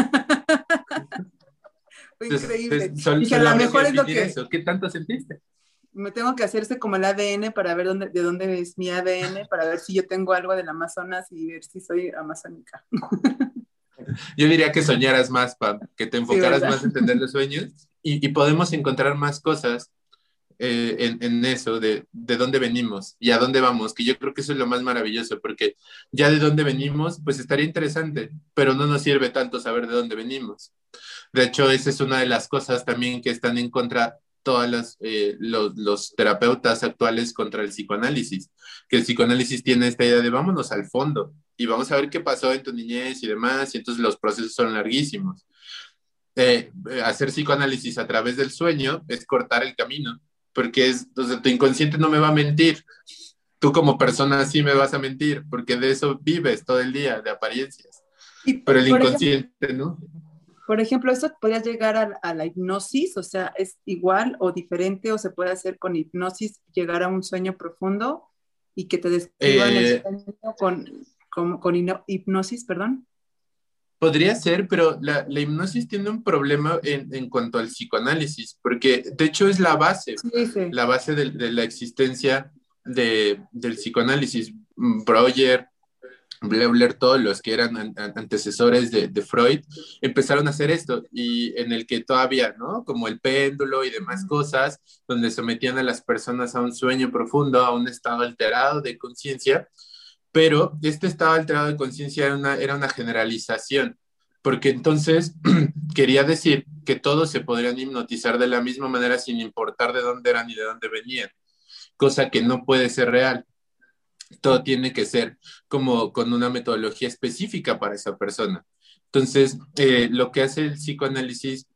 S3: Fue increíble.
S2: Dije, a lo mejor es lo que... ¿Qué tanto sentiste?
S3: Me tengo que hacerse como el ADN para ver dónde, de dónde es mi ADN, para ver si yo tengo algo del Amazonas y ver si soy amazónica.
S2: Yo diría que soñaras más, Pam, que te enfocaras más en entender los sueños y, podemos encontrar más cosas eh, en, eso, de, de dónde venimos y a dónde vamos, que yo creo que eso es lo más maravilloso, porque ya de dónde venimos, pues estaría interesante, pero no nos sirve tanto saber de dónde venimos. De hecho, esa es una de las cosas también que están en contra todos eh, los, los, terapeutas actuales contra el psicoanálisis, que el psicoanálisis tiene esta idea de vámonos al fondo y vamos a ver qué pasó en tu niñez y demás, y entonces los procesos son larguísimos. eh, hacer psicoanálisis a través del sueño es cortar el camino, porque es, entonces tu inconsciente no me va a mentir. Tú como persona sí me vas a mentir, porque de eso vives todo el día, de apariencias. Pero el inconsciente, ¿no?
S3: Por ejemplo, ¿eso podría llegar a, la hipnosis? O sea, ¿es igual o diferente o se puede hacer con hipnosis, llegar a un sueño profundo y que te describan el eh, sueño con, con hipnosis, perdón?
S2: Podría ser, pero la, hipnosis tiene un problema en, cuanto al psicoanálisis, porque de hecho es la base, la base de, la existencia del psicoanálisis. Breuer, Bleuler, todos los que eran antecesores de, Freud, empezaron a hacer esto y en el que todavía, ¿no? Como el péndulo y demás cosas, donde sometían a las personas a un sueño profundo, a un estado alterado de conciencia pero este estado alterado de conciencia era una, era una generalización, porque entonces quería decir que todos se podrían hipnotizar de la misma manera sin importar de dónde eran y de dónde venían, cosa que no puede ser real. Todo tiene que ser como con una metodología específica para esa persona. Entonces, eh, lo que hace el psicoanálisis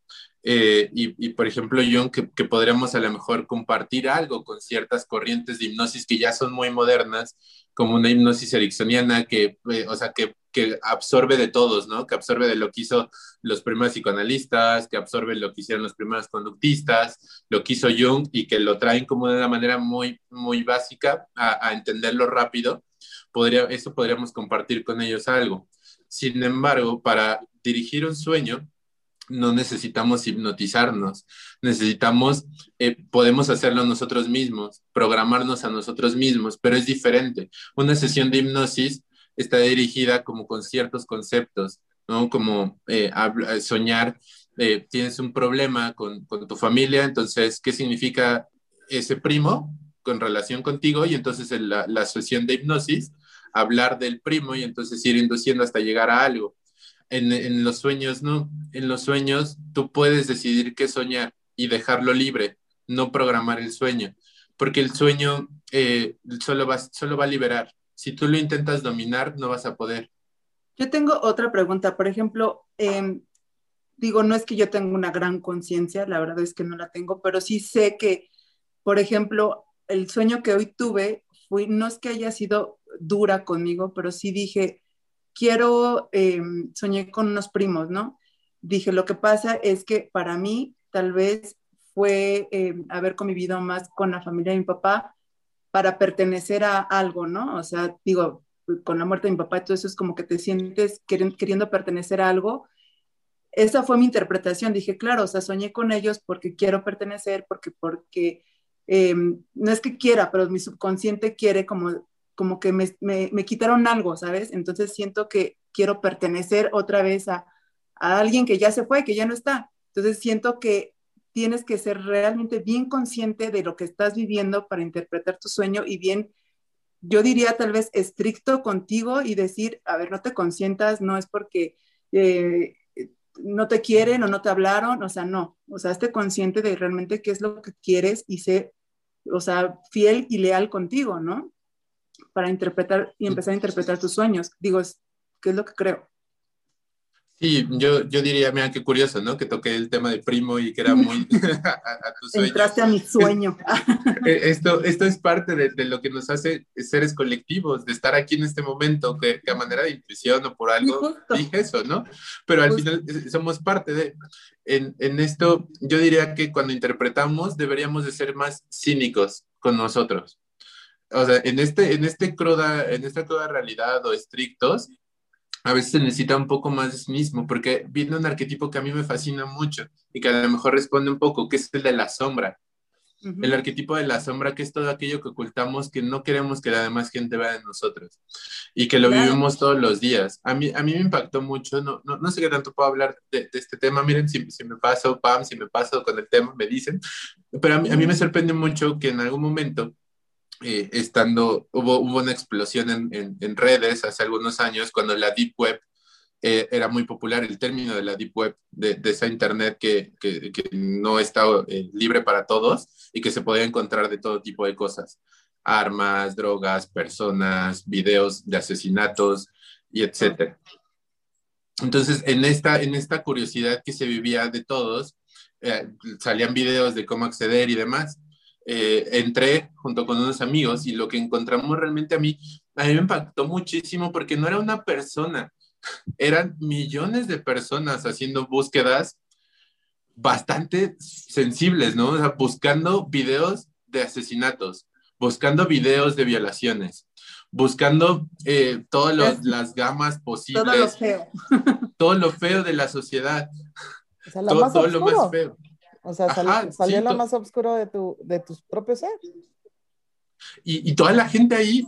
S2: eh, y, por ejemplo, que, que, podríamos a lo mejor compartir algo con ciertas corrientes de hipnosis que ya son muy modernas, como una hipnosis ericksoniana que, eh, o sea, que, que, absorbe de todos, ¿no? Que absorbe de lo que hizo los primeros psicoanalistas, que absorbe lo que hicieron los primeros conductistas, lo que hizo Jung y que lo traen como de una manera muy, muy básica a, entenderlo rápido. Podría, eso podríamos compartir con ellos algo. Sin embargo, para dirigir un sueño, no necesitamos hipnotizarnos, necesitamos, eh, podemos hacerlo nosotros mismos, programarnos a nosotros mismos, pero es diferente. Una sesión de hipnosis está dirigida como con ciertos conceptos, ¿no? Como eh, eh, soñar, tienes un problema con, tu familia, entonces, ¿qué significa ese primo con relación contigo? Y entonces la, sesión de hipnosis, hablar del primo y entonces ir induciendo hasta llegar a algo en, los sueños, no. En los sueños tú puedes decidir qué soñar y dejarlo libre, no programar el sueño, porque el sueño eh, solo, va, solo va a liberar. Si tú lo intentas dominar, no vas a poder.
S3: Yo tengo otra pregunta. Por ejemplo, em, digo, no es que yo tenga una gran conciencia, la verdad es que no la tengo, pero sí sé que, por ejemplo, el sueño que hoy tuve, fue, no es que haya sido dura conmigo, pero sí dije, quiero, eh, soñé con unos primos, ¿no? Dije, lo que pasa es que para mí tal vez fue eh, haber convivido más con la familia de mi papá para pertenecer a algo, ¿no? O sea, digo, con la muerte de mi papá, todo eso es como que te sientes queriendo pertenecer a algo. Esa fue mi interpretación. Dije, claro, o sea, soñé con ellos porque quiero pertenecer, porque, porque eh, no es que quiera, pero mi subconsciente quiere como como que me, me, quitaron algo, ¿sabes? Entonces siento que quiero pertenecer otra vez a, a alguien que ya se fue, que ya no está. Entonces siento que tienes que ser realmente bien consciente de lo que estás viviendo para interpretar tu sueño y bien, yo diría tal vez estricto contigo y decir, a ver, no te consientas, no es porque eh, no te quieren o no te hablaron, o sea, no, o sea, esté consciente de realmente qué es lo que quieres y sé, o sea, fiel y leal contigo, ¿no? para interpretar y empezar a interpretar tus sueños. Digo, ¿qué es lo que creo?
S2: Sí, yo, yo diría, mira, qué curioso, ¿no? Que toqué el tema de primo y que era muy
S3: a, tu sueño. Entraste a mi sueño.
S2: Eh, esto, esto es parte de, de, lo que nos hace seres colectivos, de estar aquí en este momento, que, a manera de intuición o por algo dije eso, ¿no? Pero al final eh, somos parte de... En, en esto, yo diría que cuando interpretamos deberíamos de ser más cínicos con nosotros o sea, en, este, en, este cruda, en esta cruda realidad o estrictos, a veces se necesita un poco más de sí mismo, porque viene un arquetipo que a mí me fascina mucho y que a lo mejor responde un poco, que es el de la sombra. El arquetipo de la sombra, que es todo aquello que ocultamos, que no queremos que la demás gente vea de nosotros y que lo vivimos todos los días. A mí, a mí me impactó mucho, no, no, no sé qué tanto puedo hablar de, este tema, miren si, si, me paso, Pam, si me paso con el tema, me dicen, pero a mí, a mí me sorprende mucho que en algún momento eh, estando, hubo, una explosión en, redes hace algunos años cuando la Deep Web eh, era muy popular, el término de la Deep Web, de, esa Internet que, que, no está eh, libre para todos y que se podía encontrar de todo tipo de cosas, armas, drogas, personas, videos de asesinatos y etcétera. Entonces, en esta, en esta curiosidad que se vivía de todos, salían videos de cómo acceder y demás. Eh, entré junto con unos amigos y lo que encontramos realmente a mí, a mí me impactó muchísimo porque no era una persona, eran millones de personas haciendo búsquedas bastante sensibles, ¿no? O sea, buscando videos de asesinatos, buscando videos de violaciones, buscando eh, todas las gamas posibles. Todo lo feo. todo lo feo de la sociedad.
S1: todo, lo más feo. O sea, salió, lo más oscuro de, tu, de tus propios ser.
S2: Y, y, toda la gente ahí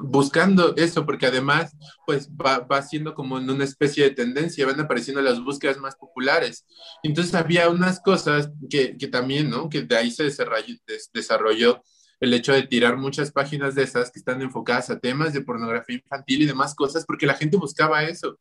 S2: buscando eso, porque además, pues va, va siendo como en una especie de tendencia, van apareciendo las búsquedas más populares. Entonces había unas cosas que, que también, ¿no? Que de ahí se desarrolló, desarrolló el hecho de tirar muchas páginas de esas que están enfocadas a temas de pornografía infantil y demás cosas, porque la gente buscaba eso.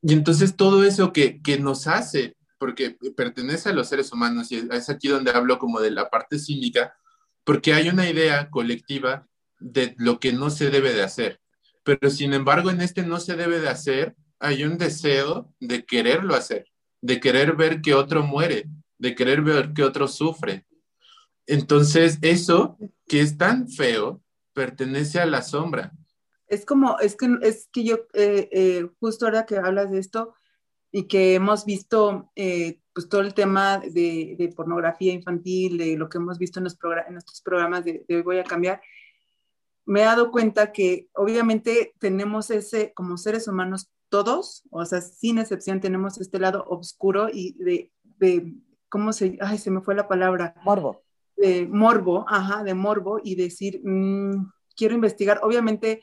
S2: Y entonces todo eso que, que nos hace, porque pertenece a los seres humanos, y es aquí donde hablo como de la parte cínica, porque hay una idea colectiva de lo que no se debe de hacer. Pero sin embargo, en este no se debe de hacer, hay un deseo de quererlo hacer, de querer ver que otro muere, de querer ver que otro sufre. Entonces, eso que es tan feo pertenece a la sombra.
S3: Es como, es que, es que yo, eh, eh, justo ahora que hablas de esto y que hemos visto eh, pues todo el tema de, pornografía infantil, de lo que hemos visto en, los en estos programas de, Hoy Voy a Cambiar, me he dado cuenta que obviamente tenemos ese, como seres humanos todos, o sea, sin excepción, tenemos este lado oscuro y de, de ¿cómo se, ay, se me fue la palabra?
S1: Morbo.
S3: De morbo, ajá, de morbo y decir, mm, quiero investigar. Obviamente,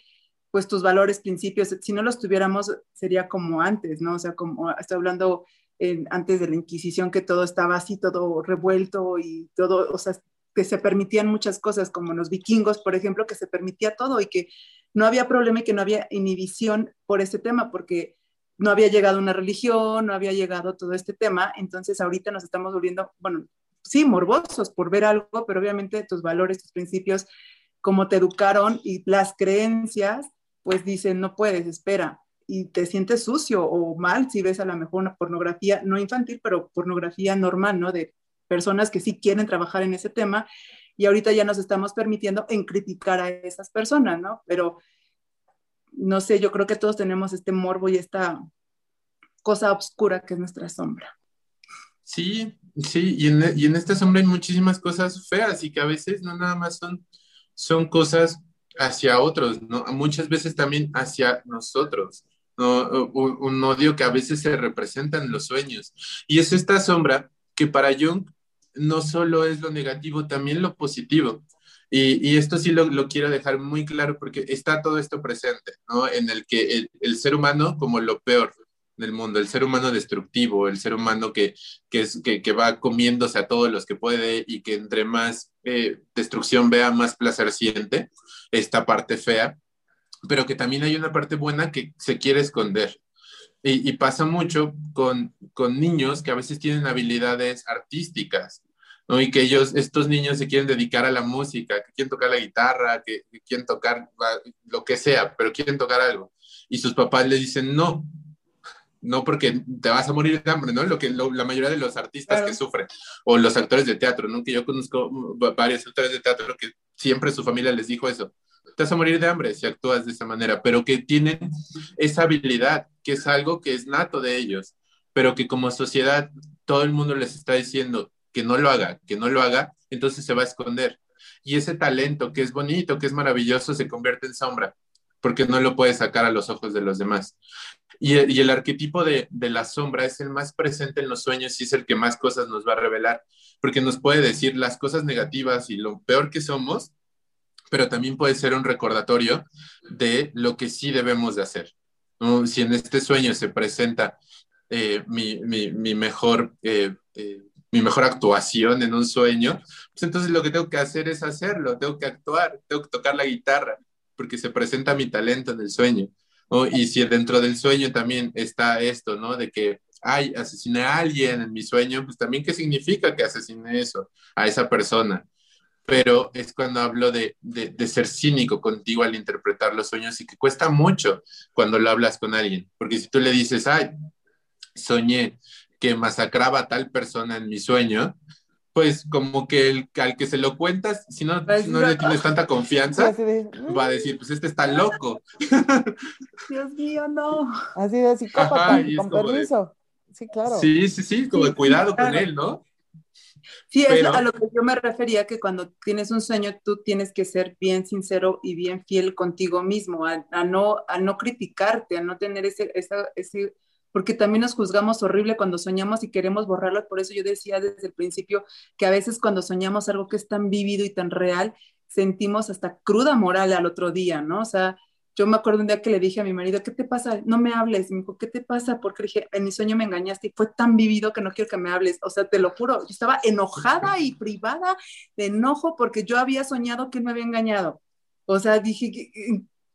S3: pues tus valores, principios, si no los tuviéramos, sería como antes, ¿no? O sea, como estoy hablando antes de la Inquisición, que todo estaba así, todo revuelto y todo, o sea, que se permitían muchas cosas, como los vikingos, por ejemplo, que se permitía todo y que no había problema y que no había inhibición por ese tema, porque no había llegado una religión, no había llegado todo este tema, entonces ahorita nos estamos volviendo, bueno, sí, morbosos por ver algo, pero obviamente tus valores, tus principios, como te educaron y las creencias, pues dicen, no puedes, espera, y te sientes sucio o mal si ves a lo mejor una pornografía, no infantil, pero pornografía normal, ¿no? De personas que sí quieren trabajar en ese tema y ahorita ya nos estamos permitiendo en criticar a esas personas, ¿no? Pero no sé, yo creo que todos tenemos este morbo y esta cosa oscura que es nuestra sombra.
S2: Sí, sí, y en, y en esta sombra hay muchísimas cosas feas y que a veces no nada más son, son cosas hacia otros, ¿no? Muchas veces también hacia nosotros. Un, odio que a veces se representa en los sueños. Y es esta sombra que para Jung no solo es lo negativo, también lo positivo. Y, esto sí lo, quiero dejar muy claro porque está todo esto presente, ¿no? En el que el, ser humano como lo peor del mundo, el ser humano destructivo, el ser humano que, que, es, que, va comiéndose a todos los que puede y que entre más eh, destrucción vea, más placer siente, esta parte fea, pero que también hay una parte buena que se quiere esconder. Y, pasa mucho con, con, niños que a veces tienen habilidades artísticas, ¿no? Y que ellos, estos niños se quieren dedicar a la música, que quieren tocar la guitarra, que, quieren tocar lo que sea, pero quieren tocar algo. Y sus papás les dicen, no, no porque te vas a morir de hambre, ¿no? Lo que la mayoría de los artistas que sufren, o los actores de teatro, ¿no? Que yo conozco varios actores de teatro que siempre su familia les dijo eso, te vas a morir de hambre si actúas de esa manera, pero que tienen esa habilidad, que es algo que es nato de ellos, pero que como sociedad todo el mundo les está diciendo que no lo haga, que no lo haga, entonces se va a esconder. Y ese talento que es bonito, que es maravilloso, se convierte en sombra, porque no lo puede sacar a los ojos de los demás. Y, el arquetipo de, la sombra es el más presente en los sueños y es el que más cosas nos va a revelar, porque nos puede decir las cosas negativas y lo peor que somos, pero también puede ser un recordatorio de lo que sí debemos de hacer. Si en este sueño se presenta eh, mi, mi, mejor, eh, eh, mi mejor actuación en un sueño, pues entonces lo que tengo que hacer es hacerlo, tengo que actuar, tengo que tocar la guitarra, porque se presenta mi talento en el sueño. Y si dentro del sueño también está esto, ¿no? De que, ay, asesiné a alguien en mi sueño, pues también qué significa que asesiné eso, a esa persona pero es cuando hablo de, de, ser cínico contigo al interpretar los sueños y que cuesta mucho cuando lo hablas con alguien, porque si tú le dices, ay, soñé que masacraba a tal persona en mi sueño, pues como que el, al que se lo cuentas, si no, no le tienes tanta confianza, va a decir, pues este está loco.
S3: Dios mío, no.
S1: Así de psicópata, con permiso. sí, claro.
S2: Sí, sí, sí, como cuidado con él, ¿no?
S3: Sí, es a lo que yo me refería, que cuando tienes un sueño, tú tienes que ser bien sincero y bien fiel contigo mismo, a, no, a no criticarte, a no tener ese, ese, porque también nos juzgamos horrible cuando soñamos y queremos borrarlo. Por eso yo decía desde el principio que a veces cuando soñamos algo que es tan vivido y tan real, sentimos hasta cruda moral al otro día, ¿no? O sea, yo me acuerdo un día que le dije a mi marido, ¿qué te pasa? No me hables. Me dijo, ¿qué te pasa? Porque dije, en mi sueño me engañaste y fue tan vivido que no quiero que me hables. O sea, te lo juro, yo estaba enojada y privada de enojo porque yo había soñado que me había engañado. O sea, dije,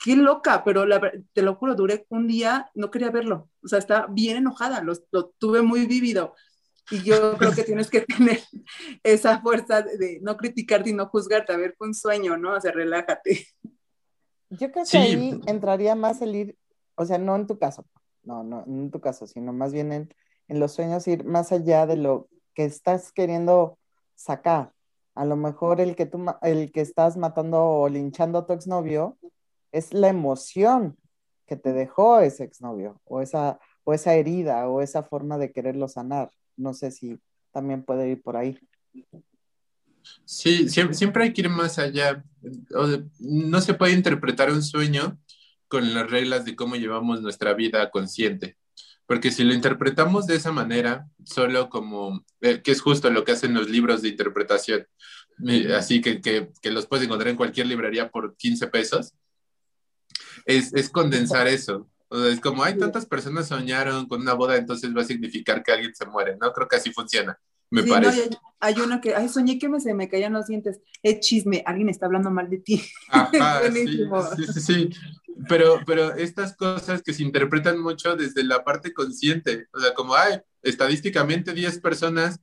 S3: qué, loca, pero te lo juro, duré un día, no quería verlo. O sea, estaba bien enojada, lo, lo tuve muy vivido. Y yo creo que tienes que tener esa fuerza de, no criticarte y no juzgarte. A ver, fue un sueño, ¿no? O sea, relájate.
S1: Yo creo que ahí entraría más el ir, o sea, no en tu caso, no, no, en tu caso, sino más bien en, los sueños ir más allá de lo que estás queriendo sacar. A lo mejor el que tú, el que estás matando o linchando a tu exnovio es la emoción que te dejó ese exnovio o esa, o esa herida o esa forma de quererlo sanar. No sé si también puede ir por ahí.
S2: Sí, siempre, hay que ir más allá. no se puede interpretar un sueño con las reglas de cómo llevamos nuestra vida consciente. Porque si lo interpretamos de esa manera, solo como, eh, que es justo lo que hacen los libros de interpretación, eh, así que, que, los puedes encontrar en cualquier librería por 15 pesos, es, es condensar eso. es como, hay tantas personas soñaron con una boda, entonces va a significar que alguien se muere, ¿no? Creo que así funciona me parece.
S3: hay, uno que, ay, soñé que me, se me caían los dientes. Es chisme, alguien está hablando mal de ti.
S2: sí, sí, sí, Pero, pero estas cosas que se interpretan mucho desde la parte consciente, o sea, como, ay, estadísticamente 10 personas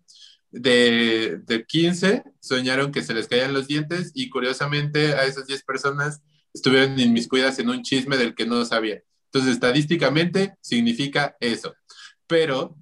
S2: de, de 15 soñaron que se les caían los dientes y curiosamente a esas 10 personas estuvieron inmiscuidas en un chisme del que no sabían. Entonces, estadísticamente significa eso. Pero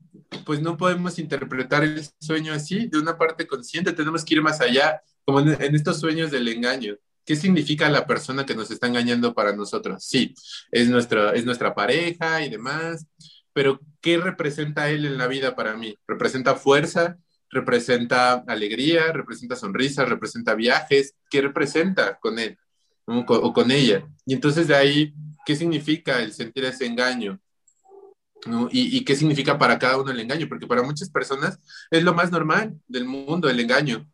S2: pues no podemos interpretar el sueño así, de una parte consciente, tenemos que ir más allá, como en, estos sueños del engaño. ¿Qué significa la persona que nos está engañando para nosotros? Sí, es, nuestra, es nuestra pareja y demás, pero ¿qué representa él en la vida para mí? ¿Representa fuerza? ¿Representa alegría? ¿Representa sonrisas? ¿Representa viajes? ¿Qué representa con él o con ella? Y entonces de ahí, ¿qué significa el sentir ese engaño? Y, qué significa para cada uno el engaño, porque para muchas personas es lo más normal del mundo el engaño.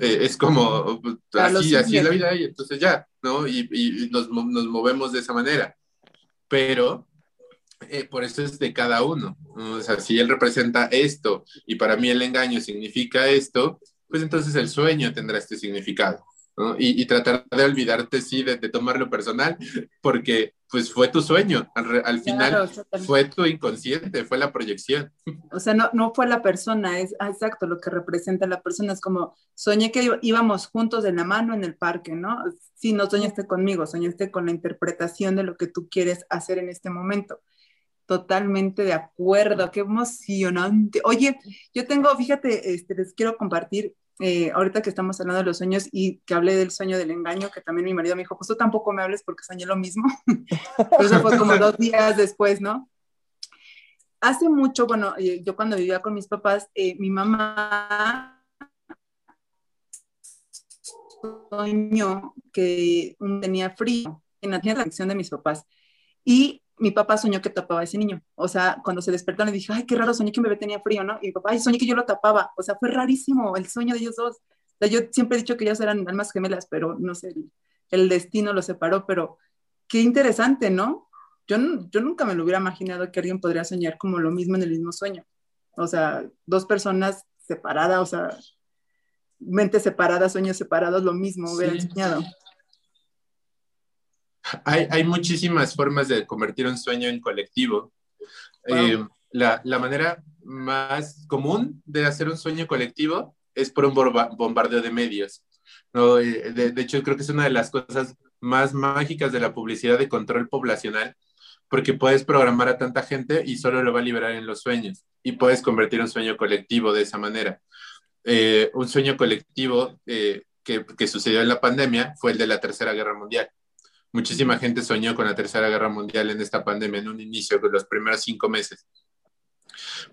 S2: Eh, es como, pues, así, así es la vida y entonces ya, ¿no? Y, nos, nos, movemos de esa manera. Pero eh, por eso es de cada uno. O sea, si él representa esto y para mí el engaño significa esto, pues entonces el sueño tendrá este significado. Y, tratar de olvidarte, sí, de, tomarlo personal, porque pues fue tu sueño, al, final fue tu inconsciente, fue la proyección.
S3: O sea, no, no fue la persona, es ah, exacto lo que representa la persona, es como soñé que íbamos juntos de la mano en el parque, ¿no? Sí, no soñaste conmigo, soñaste con la interpretación de lo que tú quieres hacer en este momento. Totalmente de acuerdo, qué emocionante. Oye, yo tengo, fíjate, este, les quiero compartir eh, ahorita que estamos hablando de los sueños y que hablé del sueño del engaño, que también mi marido me dijo, justo tampoco me hables porque soñé lo mismo. Pero eso fue como dos días después, ¿no? Hace mucho, bueno, eh, yo cuando vivía con mis papás, eh, mi mamá soñó que tenía frío en la dirección de mis papás. Y mi papá soñó que tapaba a ese niño. O sea, cuando se despertó le dije, ay, qué raro, soñé que un bebé tenía frío, ¿no? Y mi papá, ay, soñé que yo lo tapaba. O sea, fue rarísimo el sueño de ellos dos. O sea, yo siempre he dicho que ellos eran almas gemelas, pero no sé, el, destino los separó, pero qué interesante, ¿no? Yo, yo nunca me lo hubiera imaginado que alguien podría soñar como lo mismo en el mismo sueño. O sea, dos personas separadas, o sea, mentes separadas, sueños separados, lo mismo hubieran soñado.
S2: Hay, muchísimas formas de convertir un sueño en colectivo. Eh, la, manera más común de hacer un sueño colectivo es por un bombardeo de medios. ¿no? Eh, de, de, hecho, creo que es una de las cosas más mágicas de la publicidad de control poblacional, porque puedes programar a tanta gente y solo lo va a liberar en los sueños y puedes convertir un sueño colectivo de esa manera. Eh, un sueño colectivo eh, que, que, sucedió en la pandemia fue el de la Tercera Guerra Mundial. Muchísima gente soñó con la Tercera Guerra Mundial en esta pandemia, en un inicio, con los primeros cinco meses.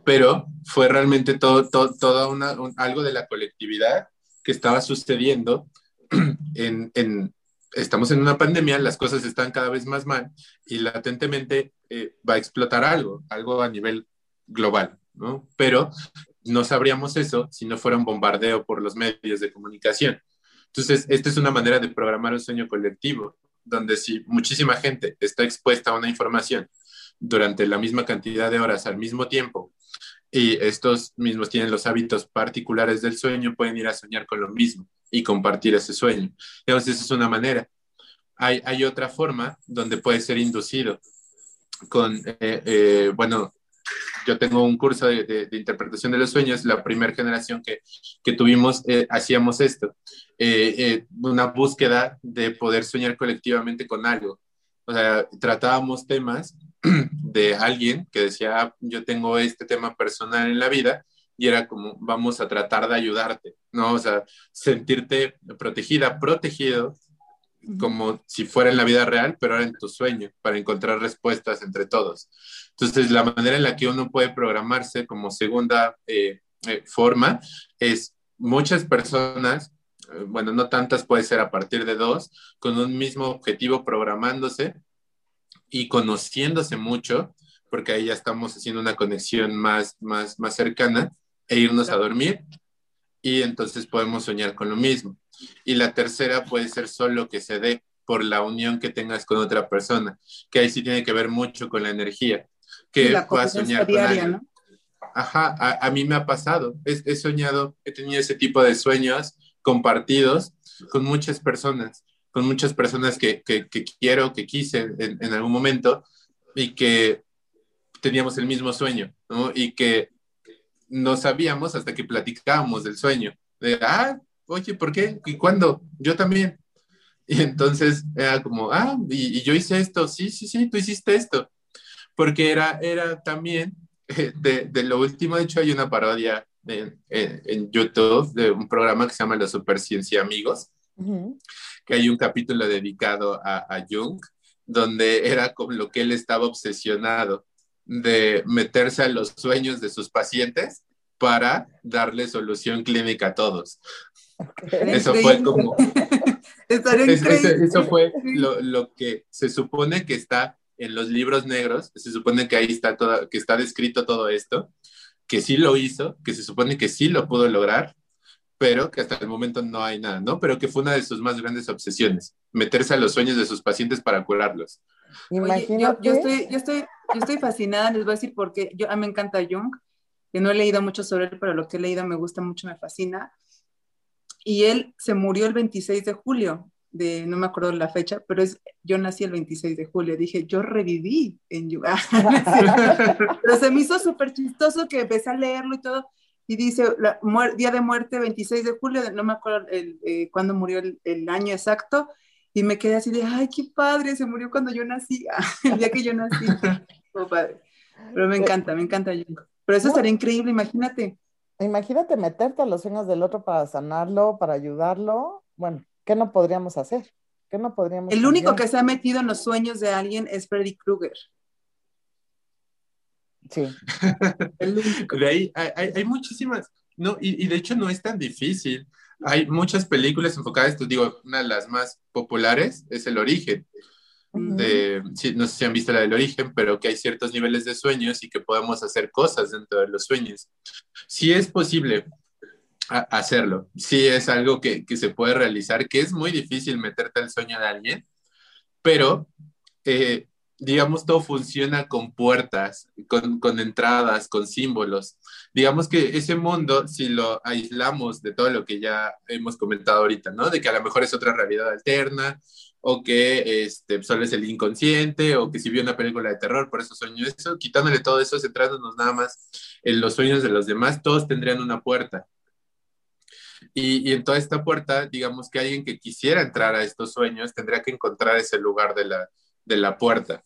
S2: Pero fue realmente todo, todo, todo una, un, algo de la colectividad que estaba sucediendo en, en, estamos en una pandemia, las cosas están cada vez más mal y latentemente eh, va a explotar algo, algo a nivel global, ¿no? Pero no sabríamos eso si no fuera un bombardeo por los medios de comunicación. Entonces, esta es una manera de programar un sueño colectivo, donde si muchísima gente está expuesta a una información durante la misma cantidad de horas al mismo tiempo y estos mismos tienen los hábitos particulares del sueño, pueden ir a soñar con lo mismo y compartir ese sueño. Entonces, esa es una manera. Hay, hay otra forma donde puede ser inducido con, eh, eh, bueno, yo tengo un curso de, de, de, interpretación de los sueños, la primera generación que, que tuvimos, eh, hacíamos esto, eh, eh, una búsqueda de poder soñar colectivamente con algo. O sea, tratábamos temas de alguien que decía, yo tengo este tema personal en la vida y era como, vamos a tratar de ayudarte, ¿no? O sea, sentirte protegida, protegido, como si fuera en la vida real, pero ahora en tu sueño, para encontrar respuestas entre todos. Entonces, la manera en la que uno puede programarse como segunda eh, eh, forma es muchas personas, eh, bueno, no tantas, puede ser a partir de dos, con un mismo objetivo programándose y conociéndose mucho, porque ahí ya estamos haciendo una conexión más, más, más cercana, e irnos a dormir y entonces podemos soñar con lo mismo. Y la tercera puede ser solo que se dé por la unión que tengas con otra persona, que ahí sí tiene que ver mucho con la energía, que puedas soñar con. Ajá, a, a, mí me ha pasado, he, he soñado, he tenido ese tipo de sueños compartidos con muchas personas con muchas personas que, que, que quiero, que quise en, en, algún momento y que teníamos el mismo sueño, ¿no? Y que no sabíamos hasta que platicábamos del sueño. De, ah, oye, ¿por qué? ¿Y cuándo? Yo también. Y entonces era como, ah, y, y yo hice esto, sí, sí, sí, tú hiciste esto. Porque era, era también, de, de lo último, de hecho hay una parodia en, en, en, YouTube de un programa que se llama Los Superciencia Amigos, uh -huh que hay un capítulo dedicado a, a, Jung, donde era con lo que él estaba obsesionado de meterse a los sueños de sus pacientes para darle solución clínica a todos. Eso fue como... eso, eso fue lo, lo, que se supone que está en los libros negros, se supone que ahí está todo, que está descrito todo esto, que sí lo hizo, que se supone que sí lo pudo lograr, pero que hasta el momento no hay nada, ¿no? Pero que fue una de sus más grandes obsesiones, meterse a los sueños de sus pacientes para curarlos.
S3: Oye, yo, yo, estoy, yo, estoy, yo estoy fascinada, les voy a decir por qué. Yo, a mí me encanta Jung, que no he leído mucho sobre él, pero lo que he leído me gusta mucho, me fascina. Y él se murió el 26 de julio, de, no me acuerdo la fecha, pero es, yo nací el 26 de julio. Dije, yo reviví en Jung. pero se me hizo súper chistoso que empecé a leerlo y todo y dice la, día de muerte 26 de julio, no me acuerdo el, eh, cuándo murió el, el, año exacto, y me quedé así de, ay, qué padre, se murió cuando yo nací, el día que yo nací, oh, padre. Pero me encanta, me encanta. Pero eso estaría increíble, imagínate.
S1: Imagínate meterte a los sueños del otro para sanarlo, para ayudarlo. Bueno, ¿qué no podríamos hacer? ¿Qué no podríamos
S3: El único que se ha metido en los sueños de alguien es Freddy Krueger.
S1: Sí.
S2: de ahí hay, hay, hay, muchísimas, no, y, y, de hecho no es tan difícil. Hay muchas películas enfocadas, te digo, una de las más populares es El Origen. Uh -huh. de, sí, no sé si han visto la del origen, pero que hay ciertos niveles de sueños y que podemos hacer cosas dentro de los sueños. Sí es posible a, hacerlo, sí es algo que, que, se puede realizar, que es muy difícil meterte al sueño de alguien, pero eh, digamos, todo funciona con puertas, con, con, entradas, con símbolos. Digamos que ese mundo, si lo aislamos de todo lo que ya hemos comentado ahorita, ¿no? De que a lo mejor es otra realidad alterna, o que este, solo es el inconsciente, o que si vio una película de terror, por eso sueño eso, quitándole todo eso, centrándonos nada más en los sueños de los demás, todos tendrían una puerta. Y, en toda esta puerta, digamos que alguien que quisiera entrar a estos sueños tendría que encontrar ese lugar de la, de la puerta.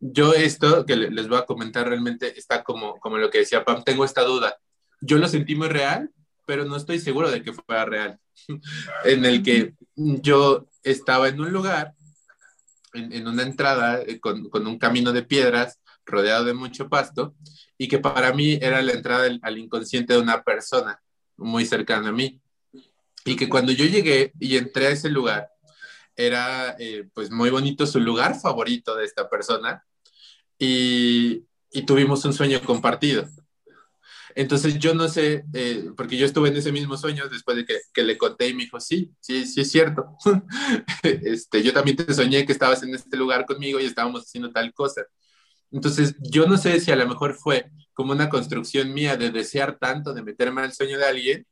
S2: Yo esto que les voy a comentar realmente está como, como lo que decía Pam, tengo esta duda. Yo lo sentí muy real, pero no estoy seguro de que fuera real. en el que yo estaba en un lugar, en, una entrada eh, con, con, un camino de piedras rodeado de mucho pasto, y que para mí era la entrada al inconsciente de una persona muy cercana a mí. Y que cuando yo llegué y entré a ese lugar, era eh, pues muy bonito su lugar favorito de esta persona y, y tuvimos un sueño compartido. Entonces yo no sé, eh, porque yo estuve en ese mismo sueño después de que, que, le conté y me dijo, sí, sí, sí es cierto. este, yo también te soñé que estabas en este lugar conmigo y estábamos haciendo tal cosa. Entonces yo no sé si a lo mejor fue como una construcción mía de desear tanto, de meterme al sueño de alguien,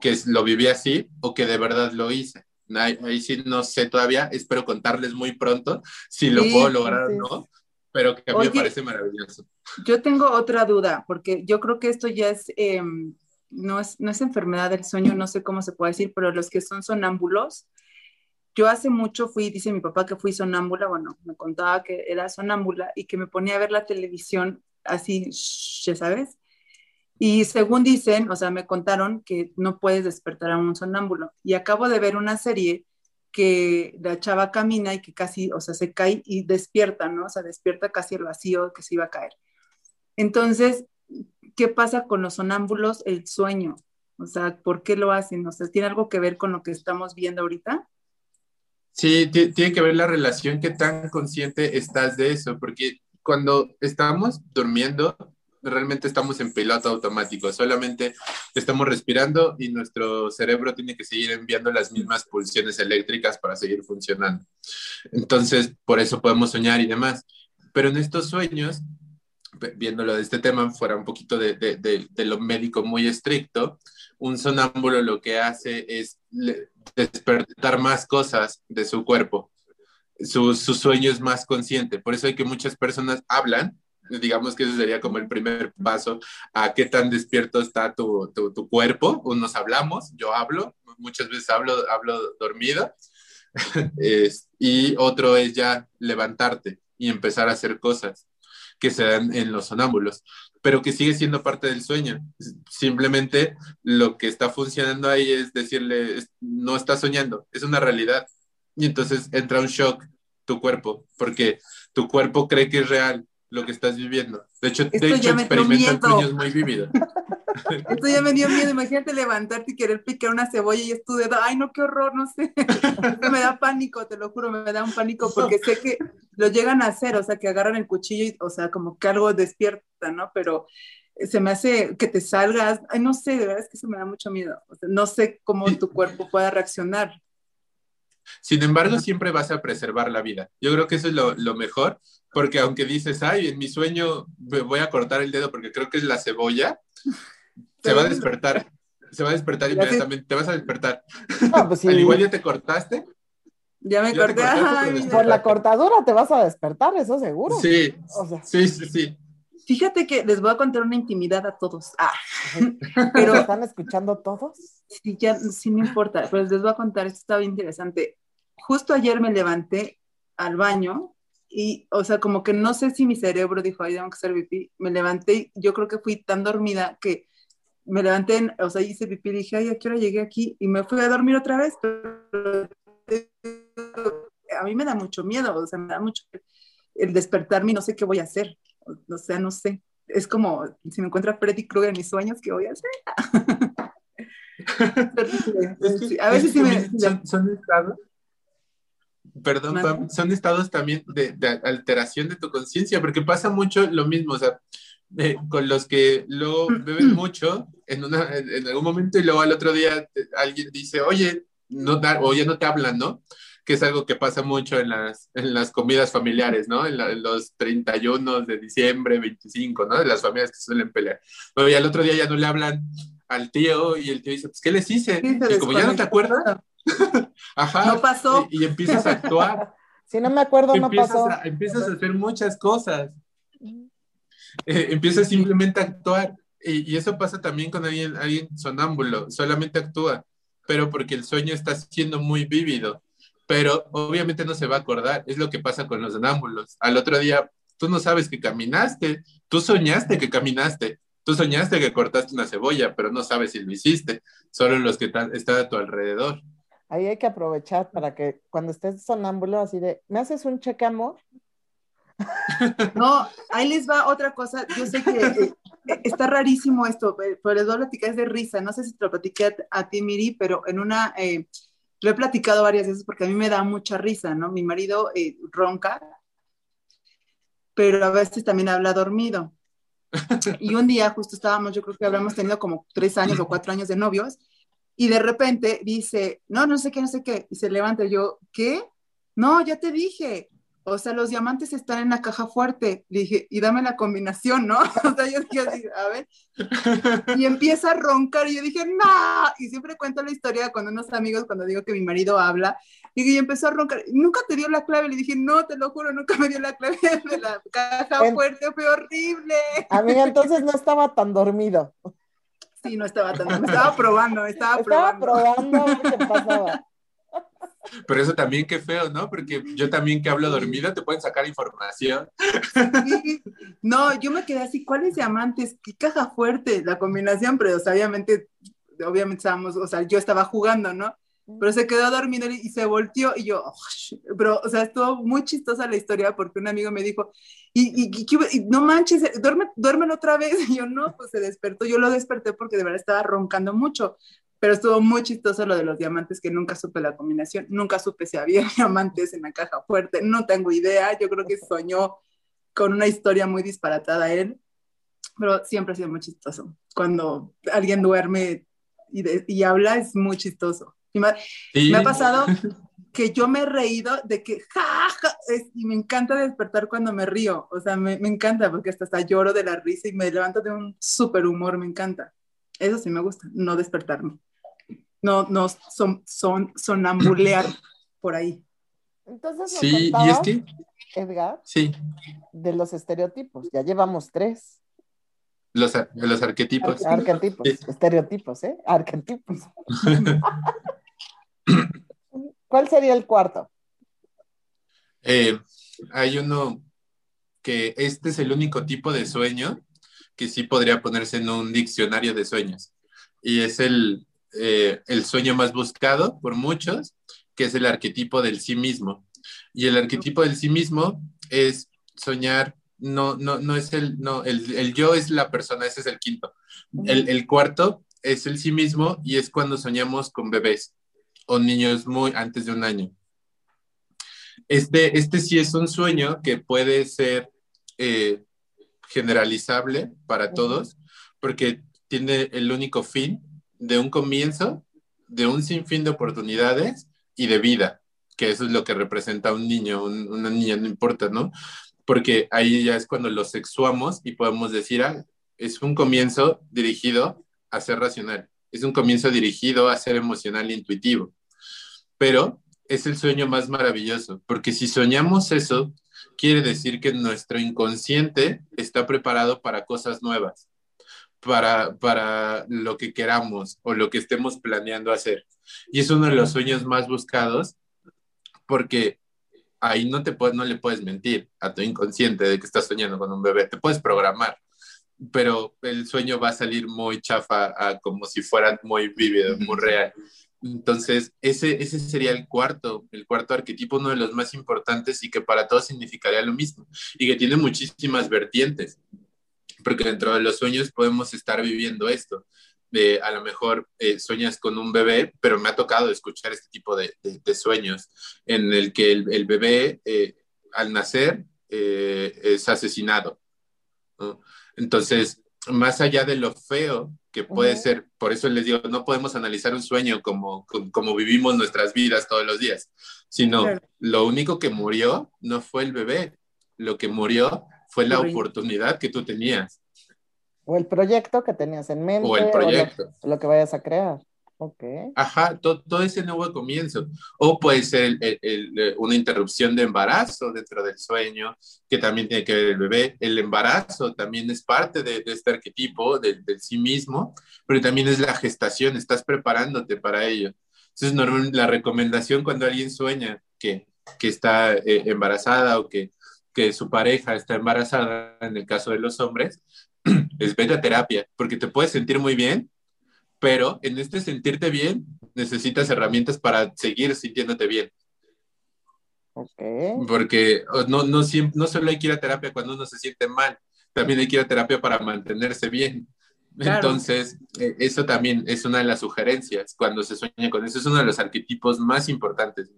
S2: que lo viví así o que de verdad lo hice. Ahí, sí no sé todavía, espero contarles muy pronto si lo puedo lograr o no, pero que a mí me parece maravilloso.
S3: Yo tengo otra duda, porque yo creo que esto ya es, em, no es, no es enfermedad del sueño, no sé cómo se puede decir, pero los que son sonámbulos, yo hace mucho fui, dice mi papá que fui sonámbula, bueno, me contaba que era sonámbula y que me ponía a ver la televisión así, ya sabes, y según dicen, o sea, me contaron que no puedes despertar a un sonámbulo. Y acabo de ver una serie que la chava camina y que casi, o sea, se cae y despierta, ¿no? O sea, despierta casi el vacío que se iba a caer. Entonces, ¿qué pasa con los sonámbulos? El sueño. O sea, ¿por qué lo hacen? O sea, ¿tiene algo que ver con lo que estamos viendo ahorita?
S2: Sí, tiene que ver la relación que tan consciente estás de eso, porque cuando estamos durmiendo, realmente estamos en piloto automático, solamente estamos respirando y nuestro cerebro tiene que seguir enviando las mismas pulsiones eléctricas para seguir funcionando. Entonces, por eso podemos soñar y demás. Pero en estos sueños, viéndolo de este tema, fuera un poquito de, de, de, lo médico muy estricto, un sonámbulo lo que hace es despertar más cosas de su cuerpo. Su, su sueño es más consciente. Por eso hay que muchas personas hablan digamos que eso sería como el primer paso a qué tan despierto está tu, tu, cuerpo. Unos hablamos, yo hablo, muchas veces hablo, hablo dormido, y otro es ya levantarte y empezar a hacer cosas que se dan en los sonámbulos, pero que sigue siendo parte del sueño. Simplemente lo que está funcionando ahí es decirle, no estás soñando, es una realidad. Y entonces entra un shock tu cuerpo, porque tu cuerpo cree que es real, lo que estás viviendo. De hecho, de hecho experimentan sueños muy vívidos.
S3: Esto ya me dio miedo. Imagínate levantarte y querer picar una cebolla y es tu dedo. Ay, no, qué horror, no sé. me da pánico, te lo juro, me da un pánico porque sé que lo llegan a hacer, o sea, que agarran el cuchillo y, o sea, como que algo despierta, ¿no? Pero se me hace que te salgas. Ay, no sé, de verdad es que eso me da mucho miedo. no sé cómo tu cuerpo pueda reaccionar.
S2: Sin embargo, siempre vas a preservar la vida. Yo creo que eso es lo, lo mejor, porque aunque dices, ay, en mi sueño me voy a cortar el dedo porque creo que es la cebolla, se va a despertar. Se va a despertar inmediatamente. Te vas a despertar. Pues Al igual ya te cortaste.
S3: Ya me corté.
S1: por la cortadura te vas a despertar, eso seguro.
S2: Sí. sí, sí, sí.
S3: Fíjate que les voy a contar una intimidad a todos. Ah.
S1: Pero están escuchando todos.
S3: Sí, ya, sí me importa, pero les voy a contar, esto está bien interesante. Justo ayer me levanté al baño y, o sea, como que no sé si mi cerebro dijo, ay, tengo que hacer pipí. Me levanté y yo creo que fui tan dormida que me levanté, o sea, hice pipí y dije, ay, ¿a qué hora llegué aquí? Y me fui a dormir otra vez, pero a mí me da mucho miedo, o sea, me da mucho el despertarme y no sé qué voy a hacer. O sea, no sé. Es como si me encuentra Freddy Krueger en mis sueños, ¿qué voy a hacer?
S2: a veces sí me... Son, perdón, son estados también de, alteración de tu conciencia, porque pasa mucho lo mismo, o sea, con los que luego beben mucho en, una, en, algún momento y luego al otro día alguien dice, oye, no o ya no te hablan, ¿no? Que es algo que pasa mucho en las, en las comidas familiares, ¿no? En, los 31 de diciembre, 25, ¿no? De las familias que suelen pelear. Pero ya al otro día ya no le hablan al tío y el tío dice, pues, ¿qué les hice? y como ya no te acuerdas, Ajá.
S3: No pasó.
S2: Y, empiezas a actuar.
S1: si no me acuerdo, no pasó.
S2: empiezas a hacer muchas cosas. Eh, empiezas simplemente a actuar. Y, eso pasa también con alguien, alguien sonámbulo, solamente actúa, pero porque el sueño está siendo muy vívido, pero obviamente no se va a acordar, es lo que pasa con los sonámbulos. Al otro día, tú no sabes que caminaste, tú soñaste que caminaste, tú soñaste que cortaste una cebolla, pero no sabes si lo hiciste, solo los que están a tu alrededor.
S1: Ahí hay que aprovechar para que cuando estés sonámbulo, así de, ¿me haces un cheque amor?
S3: No, ahí les va otra cosa. Yo sé que eh, está rarísimo esto, pero les voy a platicar, es de risa. No sé si te lo platiqué a, ti, Miri, pero en una, eh, lo he platicado varias veces porque a mí me da mucha risa, ¿no? Mi marido eh, ronca, pero a veces también habla dormido. Y un día justo estábamos, yo creo que habíamos tenido como tres años o cuatro años de novios, y de repente dice, no, no sé qué, no sé qué, y se levanta y yo, ¿qué? No, ya te dije, o sea, los diamantes están en la caja fuerte. Le dije, y dame la combinación, ¿no? O sea, yo dije, a ver. Y empieza a roncar y yo dije, no. Y siempre cuento la historia con unos amigos cuando digo que mi marido habla. Y empezó a roncar. Nunca te dio la clave. Le dije, no, te lo juro, nunca me dio la clave de la caja fuerte. Fue horrible.
S1: A mí entonces no estaba tan dormido.
S3: Sí, no estaba tan dormido. Estaba probando, estaba,
S1: estaba probando. probando qué pasaba.
S2: Pero eso también qué feo, ¿no? Porque yo también que hablo dormida te pueden sacar información.
S3: No, yo me quedé así, ¿cuáles diamantes? ¿Qué caja fuerte la combinación? Pero obviamente, obviamente estábamos, o sea, yo estaba jugando, ¿no? Pero se quedó dormido y se volteó y yo, pero, o sea, estuvo muy chistosa la historia porque un amigo me dijo, y, no manches, duerme, duermen otra vez. Y yo, no, pues se despertó. Yo lo desperté porque de verdad estaba roncando mucho. Pero estuvo muy chistoso lo de los diamantes, que nunca supe la combinación, nunca supe si había diamantes en la caja fuerte, no tengo idea, yo creo que soñó con una historia muy disparatada él, pero siempre ha sido muy chistoso. Cuando alguien duerme y, habla es muy chistoso. Y me, ha pasado que yo me he reído de que, ja, y me encanta despertar cuando me río, o sea, me, me encanta porque hasta, hasta lloro de la risa y me levanto de un súper humor, me encanta. Eso sí me gusta, no despertarme no, no son, son sonambulear por ahí.
S1: Entonces,
S2: sí, y es que,
S1: Edgar,
S2: sí.
S1: de los estereotipos, ya llevamos tres.
S2: Los, los arquetipos.
S1: arquetipos, estereotipos, ¿eh? Arquetipos. ¿Cuál sería el cuarto?
S2: Eh, hay uno que este es el único tipo de sueño que sí podría ponerse en un diccionario de sueños. Y es el eh, el sueño más buscado por muchos, que es el arquetipo del sí mismo. Y el arquetipo del sí mismo es soñar, no, no, no es el, no, el, yo es la persona, ese es el quinto. El, cuarto es el sí mismo y es cuando soñamos con bebés o niños muy antes de un año. Este, este sí es un sueño que puede ser eh, generalizable para todos porque tiene el único fin de un comienzo, de un sinfín de oportunidades y de vida, que eso es lo que representa un niño, una niña, no importa, ¿no? Porque ahí ya es cuando lo sexuamos y podemos decir, ah, es un comienzo dirigido a ser racional, es un comienzo dirigido a ser emocional e intuitivo. Pero es el sueño más maravilloso, porque si soñamos eso, quiere decir que nuestro inconsciente está preparado para cosas nuevas para, para lo que queramos o lo que estemos planeando hacer. Y es uno de los sueños más buscados porque ahí no, te puedes, no le puedes mentir a tu inconsciente de que estás soñando con un bebé, te puedes programar, pero el sueño va a salir muy chafa como si fuera muy vívido, muy real. Entonces, ese, ese sería el cuarto, el cuarto arquetipo, uno de los más importantes y que para todos significaría lo mismo y que tiene muchísimas vertientes porque dentro de los sueños podemos estar viviendo esto. De, a lo mejor eh, sueñas con un bebé, pero me ha tocado escuchar este tipo de, sueños en el que el, bebé eh, al nacer eh, es asesinado. Entonces, más allá de lo feo que puede ser, por eso les digo, no podemos analizar un sueño como, como, vivimos nuestras vidas todos los días, sino lo único que murió no fue el bebé, lo que murió fue la oportunidad que tú tenías.
S1: O el proyecto que tenías en mente.
S2: O el proyecto.
S1: lo, que vayas a crear. Okay.
S2: Ajá, todo, ese nuevo comienzo. O puede ser una interrupción de embarazo dentro del sueño, que también tiene que ver el bebé. El embarazo también es parte de, este arquetipo del sí mismo, pero también es la gestación, estás preparándote para ello. Entonces, la recomendación cuando alguien sueña que, que está eh, embarazada o que, que su pareja está embarazada, en el caso de los hombres, es vete a terapia, porque te puedes sentir muy bien, pero en este sentirte bien necesitas herramientas para seguir sintiéndote bien.
S1: Okay.
S2: Porque no, no, no solo hay que ir a terapia cuando uno se siente mal, también hay que ir a terapia para mantenerse bien. Entonces, e, eso también es una de las sugerencias cuando se sueña con eso. Es uno de los arquetipos más importantes.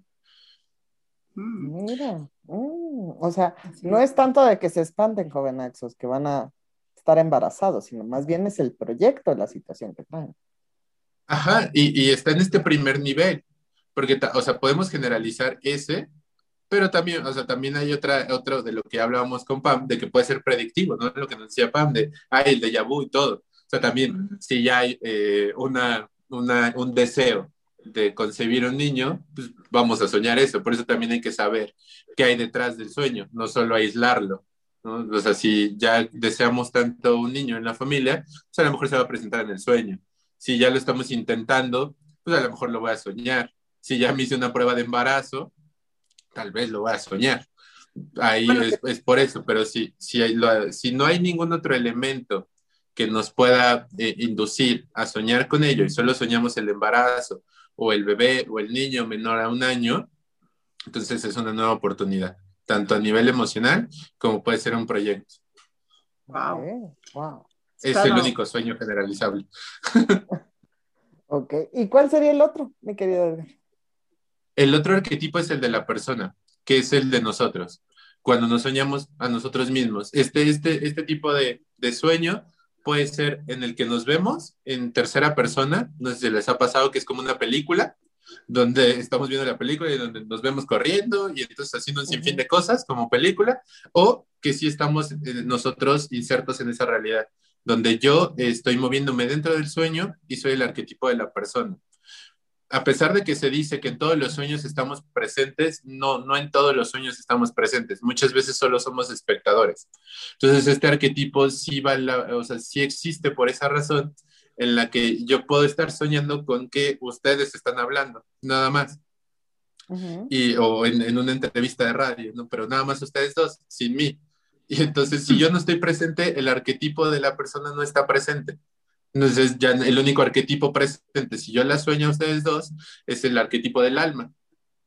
S1: Mira, mm, o sea, no es tanto de que se espanten jovenexos que van a estar embarazados, sino más bien es el proyecto de la situación que traen.
S2: Ajá, y, está en este primer nivel, porque, o sea, podemos generalizar ese, pero también, o sea, también hay otra, otro de lo que hablábamos con Pam, de que puede ser predictivo, ¿no? Lo que nos decía Pam, de, ah, el de vu y todo. O sea, también, si ya hay eh, una, una, un deseo de concebir un niño, pues vamos a soñar eso. Por eso también hay que saber qué hay detrás del sueño, no solo aislarlo. ¿no? O sea, si ya deseamos tanto un niño en la familia, pues a lo mejor se va a presentar en el sueño. Si ya lo estamos intentando, pues a lo mejor lo voy a soñar. Si ya me hice una prueba de embarazo, tal vez lo voy a soñar. Ahí es, por eso, pero si, si, si no hay ningún otro elemento que nos pueda eh, inducir a soñar con ello y solo soñamos el embarazo o el bebé o el niño menor a un año, entonces es una nueva oportunidad, tanto a nivel emocional como puede ser un proyecto.
S1: Wow. wow.
S2: Es el único sueño generalizable.
S1: ok, ¿y cuál sería el otro, mi querido Edgar?
S2: El otro arquetipo es el de la persona, que es el de nosotros, cuando nos soñamos a nosotros mismos. Este, este, este tipo de, de sueño puede ser en el que nos vemos en tercera persona, no sé si les ha pasado que es como una película, donde estamos viendo la película y donde nos vemos corriendo y entonces haciendo un sinfín de cosas como película, o que sí estamos eh, nosotros insertos en esa realidad donde yo estoy moviéndome dentro del sueño y soy el arquetipo de la persona. A pesar de que se dice que en todos los sueños estamos presentes, no, no en todos los sueños estamos presentes. Muchas veces solo somos espectadores. Entonces, este arquetipo sí, va o sea, sí existe por esa razón en la que yo puedo estar soñando con que ustedes están hablando, nada más. y, o en, en, una entrevista de radio, ¿no? Pero nada más ustedes dos, sin mí. Y entonces, si yo no estoy presente, el arquetipo de la persona no está presente. Entonces, ya el único arquetipo presente, si yo la sueño a ustedes dos, es el arquetipo del alma.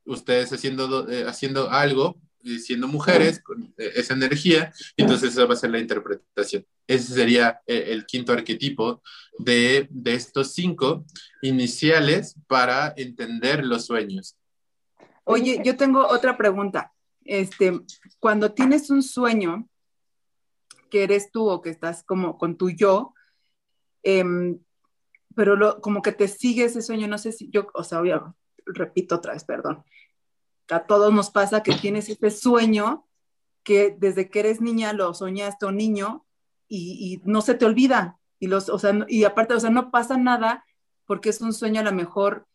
S2: Ustedes haciendo, eh, haciendo algo, eh, siendo mujeres, con eh, esa energía, entonces esa va a ser la interpretación. Ese sería el quinto arquetipo de, de estos cinco iniciales para entender los sueños.
S3: Oye, yo tengo otra pregunta. Este, cuando tienes un sueño, que eres tú o que estás como con tu yo, em, pero como que te sigue ese sueño, no sé si yo, o sea, repito otra vez, perdón, a todos nos pasa que tienes ese sueño que desde que eres niña lo soñaste o niño y, no se te olvida. Y, los, o sea, y aparte, o sea, no pasa nada porque es un sueño a lo mejor,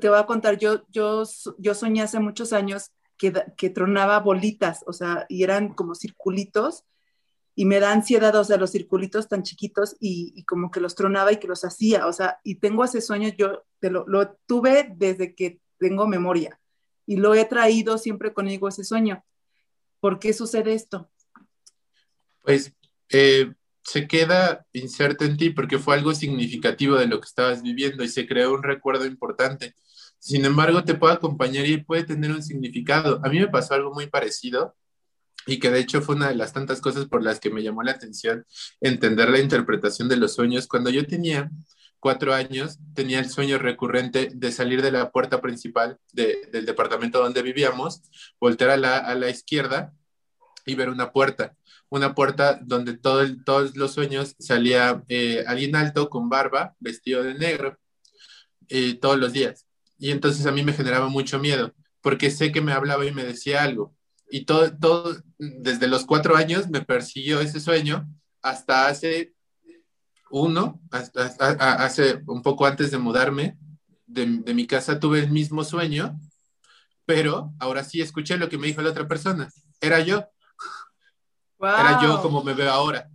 S3: te voy a contar, yo, yo, yo soñé hace muchos años que, que tronaba bolitas, o sea, y eran como circulitos y me da ansiedad, o sea, los circulitos tan chiquitos y, como que los tronaba y que los hacía, o sea, y tengo ese sueño, yo lo, lo, tuve desde que tengo memoria y lo he traído siempre conmigo ese sueño. ¿Por qué sucede esto?
S2: Pues eh, se queda inserto en ti porque fue algo significativo de lo que estabas viviendo y se creó un recuerdo importante. Sin embargo, te puede acompañar y puede tener un significado. A mí me pasó algo muy parecido y que de hecho fue una de las tantas cosas por las que me llamó la atención entender la interpretación de los sueños. Cuando yo tenía cuatro años, tenía el sueño recurrente de salir de la puerta principal del departamento donde vivíamos, voltear a la, izquierda y ver una puerta, una puerta donde todo todos los sueños salía eh, alguien alto con barba, vestido de negro, eh, todos los días. Y entonces a mí me generaba mucho miedo, porque sé que me hablaba y me decía algo y todo, todo, desde los cuatro años me persiguió ese sueño hasta hace uno, hace un poco antes de mudarme de, mi casa, tuve el mismo sueño, pero ahora sí escuché lo que me dijo la otra persona. Era yo. Era yo como me veo ahora.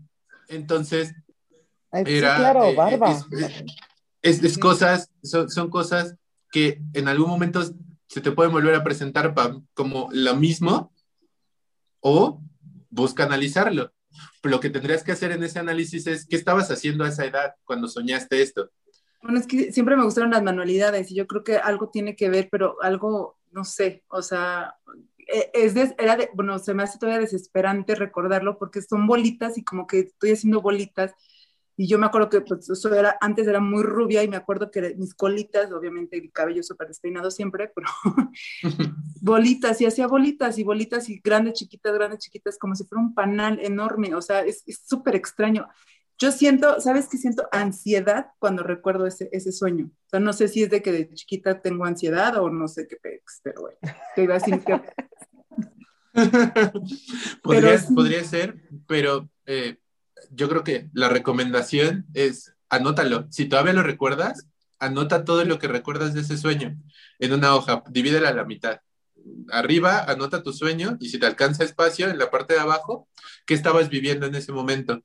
S2: Entonces, era... claro, eh, barba. Es, cosas, son, cosas que en algún momento se te pueden volver a presentar como lo mismo o busca analizarlo lo que tendrías que hacer en ese análisis es, ¿qué estabas haciendo a esa edad cuando soñaste esto?
S3: Bueno, es que siempre me gustaron las manualidades y yo creo que algo tiene que ver, pero algo, no sé, o sea, e, es era de, bueno, se me hace todavía desesperante recordarlo porque son bolitas y como que estoy haciendo bolitas y yo me acuerdo que pues, eso era, antes era muy rubia y me acuerdo que mis colitas, obviamente el cabello súper despeinado siempre, pero bolitas y hacía bolitas y bolitas y grandes, chiquitas, grandes, chiquitas, como si fuera un panal enorme. O sea, es súper extraño. Yo siento, ¿sabes qué siento? Ansiedad cuando recuerdo ese, ese sueño. O sea, no sé si es de que de chiquita tengo ansiedad o no sé qué pero bueno, te iba a decir que...
S2: podría, podría ser, pero... Eh yo creo que la recomendación es anótalo. Si todavía lo recuerdas, anota todo lo que recuerdas de ese sueño en una hoja, divídela a la mitad. Arriba, anota tu sueño y si te alcanza espacio, en la parte de abajo, qué estabas viviendo en ese momento.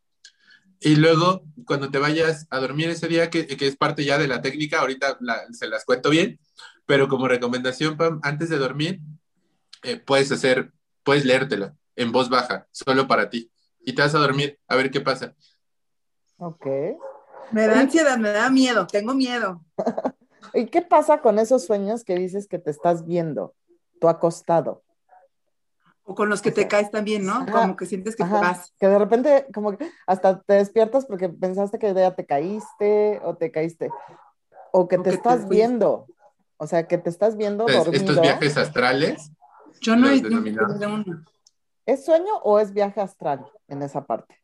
S2: Y luego, cuando te vayas a dormir ese día, que, es parte ya de la técnica, ahorita se las cuento bien, pero como recomendación, Pam, antes de dormir, eh, puedes hacer, puedes leértelo en voz baja, solo para ti y te vas a dormir a ver qué pasa.
S1: Ok.
S3: Me da ansiedad, me da miedo, tengo miedo.
S1: ¿Y qué pasa con esos sueños que dices que te estás viendo, tú acostado?
S3: O con los que te caes también, ¿no? como que sientes que te vas.
S1: Que de repente, como que hasta te despiertas porque pensaste que ya te caíste o te caíste. O que te estás viendo. O sea, que te estás viendo dormido.
S2: Estos viajes astrales.
S3: Yo no he uno.
S1: ¿Es sueño o es viaje astral en esa parte?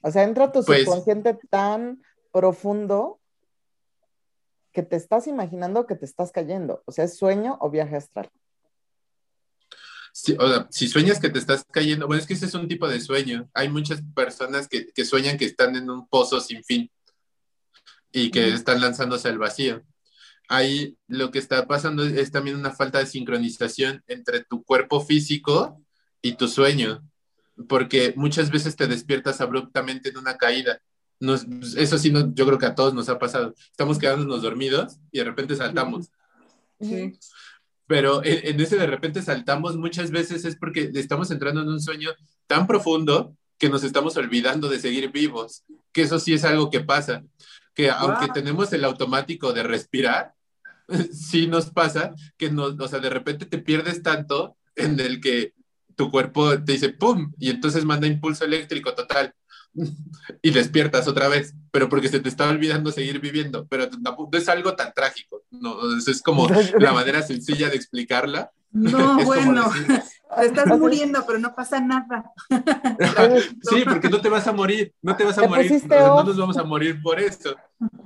S1: O sea, entra tu pues subconsciente tan profundo que te estás imaginando que te estás cayendo. O sea, ¿es sueño o viaje astral?
S2: o sea, si sueñas que te estás cayendo, bueno, es que ese es un tipo de sueño. Hay muchas personas que, sueñan que están en un pozo sin fin y que están lanzándose al vacío. Ahí lo que está pasando es también una falta de sincronización entre tu cuerpo físico y tu sueño, porque muchas veces te despiertas abruptamente en una caída. eso sí, no, yo creo que a todos nos ha pasado. Estamos quedándonos dormidos y de repente saltamos. Pero en, ese de repente saltamos muchas veces es porque estamos entrando en un sueño tan profundo que nos estamos olvidando de seguir vivos, que eso sí es algo que pasa, que aunque tenemos el automático de respirar, sí nos pasa que nos, o sea, de repente te pierdes tanto en el que tu cuerpo te dice ¡pum! y entonces manda impulso eléctrico total y despiertas otra vez, pero porque se te está olvidando seguir viviendo, pero no es algo tan trágico, no, es como la manera sencilla de explicarla.
S3: No, bueno, te estás muriendo, pero no pasa nada.
S2: sí, porque no te vas a morir, no te vas a morir, no nos vamos a morir por eso,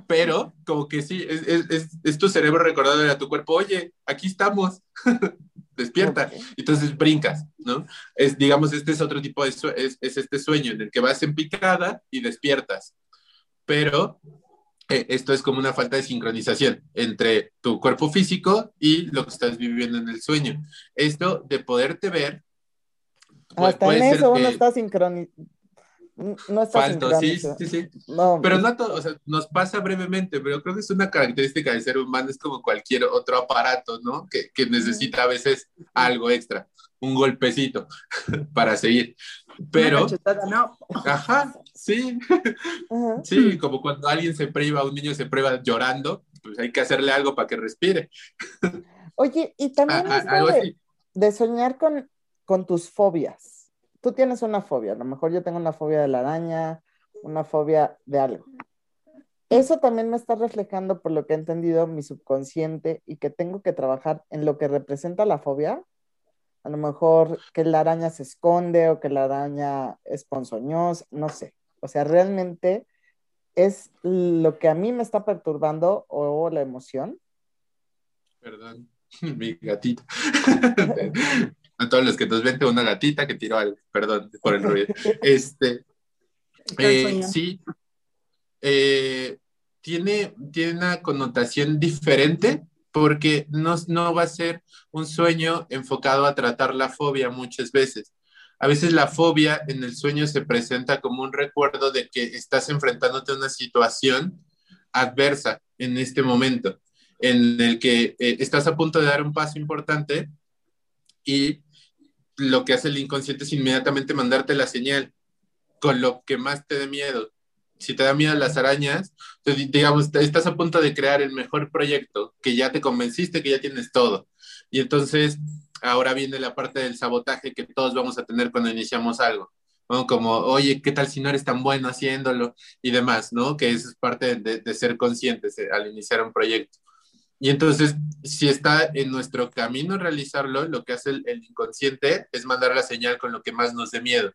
S2: pero como que sí, es, es, es tu cerebro recordando a tu cuerpo, oye, aquí estamos despierta. Entonces brincas, ¿no? Es, digamos, este es otro tipo de sueño, es, este sueño en el que vas en picada y despiertas. Pero eh, esto es como una falta de sincronización entre tu cuerpo físico y lo que estás viviendo en el sueño. Esto de poderte ver.
S1: Hasta en eso uno está sincronizado no está
S2: Falto, sí, sí, sí. pero no todo, o sea, nos pasa brevemente, pero creo que es una característica del ser humano, es como cualquier otro aparato, ¿no? Que, que necesita a veces algo extra, un golpecito para seguir. Pero,
S3: ¿no?
S2: ajá, sí, sí, como cuando alguien se priva, un niño se prueba llorando, pues hay que hacerle algo para que respire.
S1: Oye, y también de, de, soñar con, con tus fobias tú tienes una fobia, a lo mejor yo tengo una fobia de la araña, una fobia de algo. Eso también me está reflejando por lo que he entendido mi subconsciente y que tengo que trabajar en lo que representa la fobia. A lo mejor que la araña se esconde o que la araña es ponzoñosa, no sé. O sea, realmente es lo que a mí me está perturbando o la emoción.
S2: Perdón, mi gatito. a todos los que nos ven, una gatita que tiró algo, perdón por el ruido. Este, eh, sí, eh, tiene, tiene una connotación diferente porque no, no va a ser un sueño enfocado a tratar la fobia muchas veces. A veces la fobia en el sueño se presenta como un recuerdo de que estás enfrentándote a una situación adversa en este momento, en el que eh, estás a punto de dar un paso importante y lo que hace el inconsciente es inmediatamente mandarte la señal con lo que más te dé miedo. Si te da miedo las arañas, digamos, estás a punto de crear el mejor proyecto, que ya te convenciste que ya tienes todo. Y entonces ahora viene la parte del sabotaje que todos vamos a tener cuando iniciamos algo. Como, oye, ¿qué tal si no eres tan bueno haciéndolo? Y demás, ¿no? Que es parte de, de ser conscientes eh, al iniciar un proyecto. Y entonces, si está en nuestro camino realizarlo, lo que hace el, inconsciente es mandar la señal con lo que más nos dé miedo,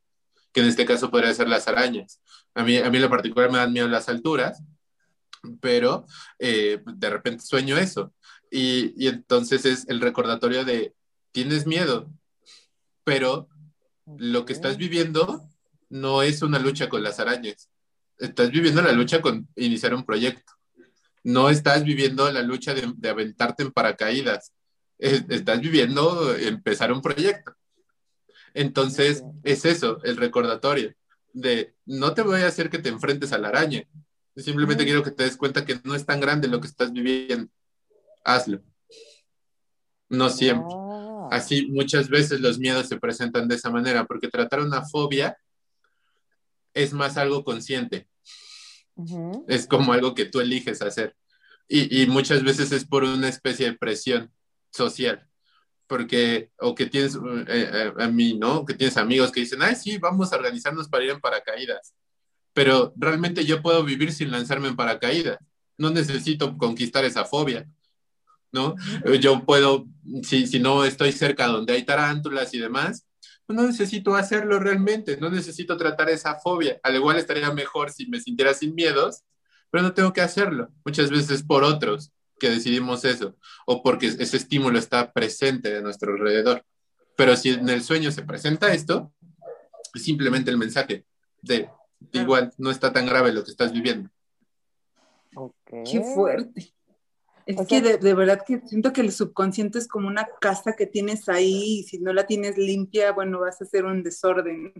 S2: que en este caso podría ser las arañas. A mí, a mí en lo particular me dan miedo las alturas, pero eh, de repente sueño eso. Y, y entonces es el recordatorio de, tienes miedo, pero lo que estás viviendo no es una lucha con las arañas, estás viviendo la lucha con iniciar un proyecto no estás viviendo la lucha de, aventarte en paracaídas, estás viviendo empezar un proyecto. Entonces, es eso, el recordatorio de no te voy a hacer que te enfrentes a la araña, simplemente quiero que te des cuenta que no es tan grande lo que estás viviendo. Hazlo. No siempre. Ah. Así muchas veces los miedos se presentan de esa manera, porque tratar una fobia es más algo consciente. Es como algo que tú eliges hacer. Y, y, muchas veces es por una especie de presión social. Porque, o que tienes, eh, eh, a mí, ¿no? Que tienes amigos que dicen, ay, sí, vamos a organizarnos para ir en paracaídas. Pero realmente yo puedo vivir sin lanzarme en paracaídas. No necesito conquistar esa fobia. ¿no? Yo puedo, si, si no estoy cerca donde hay tarántulas y demás, no necesito hacerlo realmente, no necesito tratar esa fobia. Al igual estaría mejor si me sintiera sin miedos, pero no tengo que hacerlo. Muchas veces por otros que decidimos eso, o porque ese estímulo está presente de nuestro alrededor. Pero si en el sueño se presenta esto, es simplemente el mensaje de igual no está tan grave lo que estás viviendo.
S3: Qué fuerte. Es que de, verdad que siento que el subconsciente es como una casa que tienes ahí y si no la tienes limpia, bueno, vas a hacer un desorden.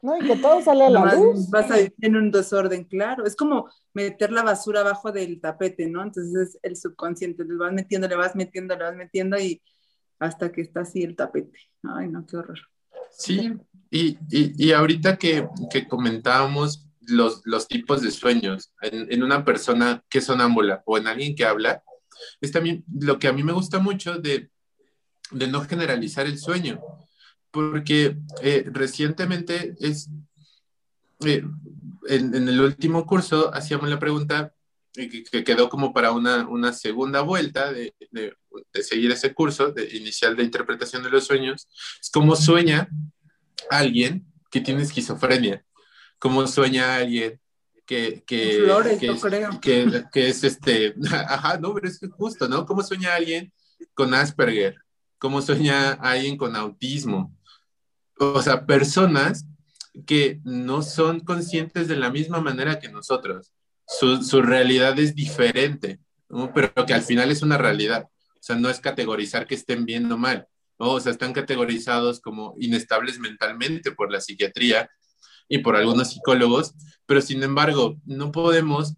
S1: No, y que todo sale a la luz.
S3: Vas a vivir en un desorden, claro. Es como meter la basura abajo del tapete, ¿no? Entonces es el subconsciente, le vas metiendo, le vas metiendo, le vas metiendo y hasta que está así el tapete. Ay, no, qué horror.
S2: Sí, y, y, y ahorita que, que comentábamos los, los, tipos de sueños en, en, una persona que es sonámbula o en alguien que habla, es también lo que a mí me gusta mucho de, de no generalizar el sueño, porque eh, recientemente es, eh, en, en, el último curso hacíamos la pregunta que, que quedó como para una, una segunda vuelta de, de, de, seguir ese curso de, inicial de interpretación de los sueños, es cómo sueña alguien que tiene esquizofrenia, cómo sueña alguien que, que,
S3: Flores,
S2: que,
S3: es, creo.
S2: que, que, es este, ajá, no, pero es justo, ¿no? ¿Cómo sueña alguien con Asperger? ¿Cómo sueña alguien con autismo? O sea, personas que no son conscientes de la misma manera que nosotros. Su, su realidad es diferente, ¿no? pero que al final es una realidad. O sea, no es categorizar que estén viendo mal, ¿no? O sea, están categorizados como inestables mentalmente por la psiquiatría y por algunos psicólogos, pero sin embargo, no podemos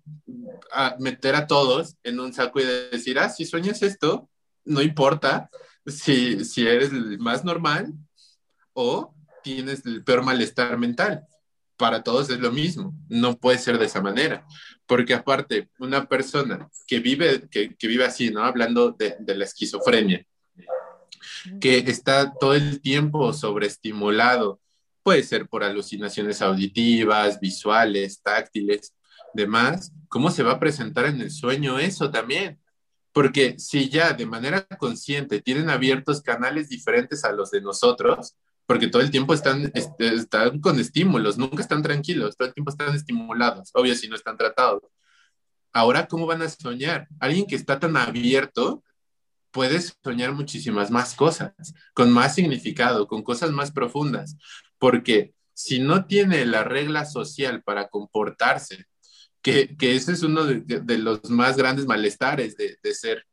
S2: a meter a todos en un saco y decir, ah, si sueñas esto, no importa si, si eres más normal o tienes el peor malestar mental. Para todos es lo mismo, no puede ser de esa manera, porque aparte, una persona que vive, que, que vive así, ¿no? Hablando de, de la esquizofrenia, que está todo el tiempo sobreestimulado, puede ser por alucinaciones auditivas, visuales, táctiles, demás, ¿cómo se va a presentar en el sueño eso también? Porque si ya de manera consciente tienen abiertos canales diferentes a los de nosotros, porque todo el tiempo están, este, están con estímulos, nunca están tranquilos, todo el tiempo están estimulados, obvio si no están tratados. Ahora, ¿cómo van a soñar? Alguien que está tan abierto puede soñar muchísimas más cosas, con más significado, con cosas más profundas porque si no tiene la regla social para comportarse que, que ese es uno de, los más grandes malestares de, de ser,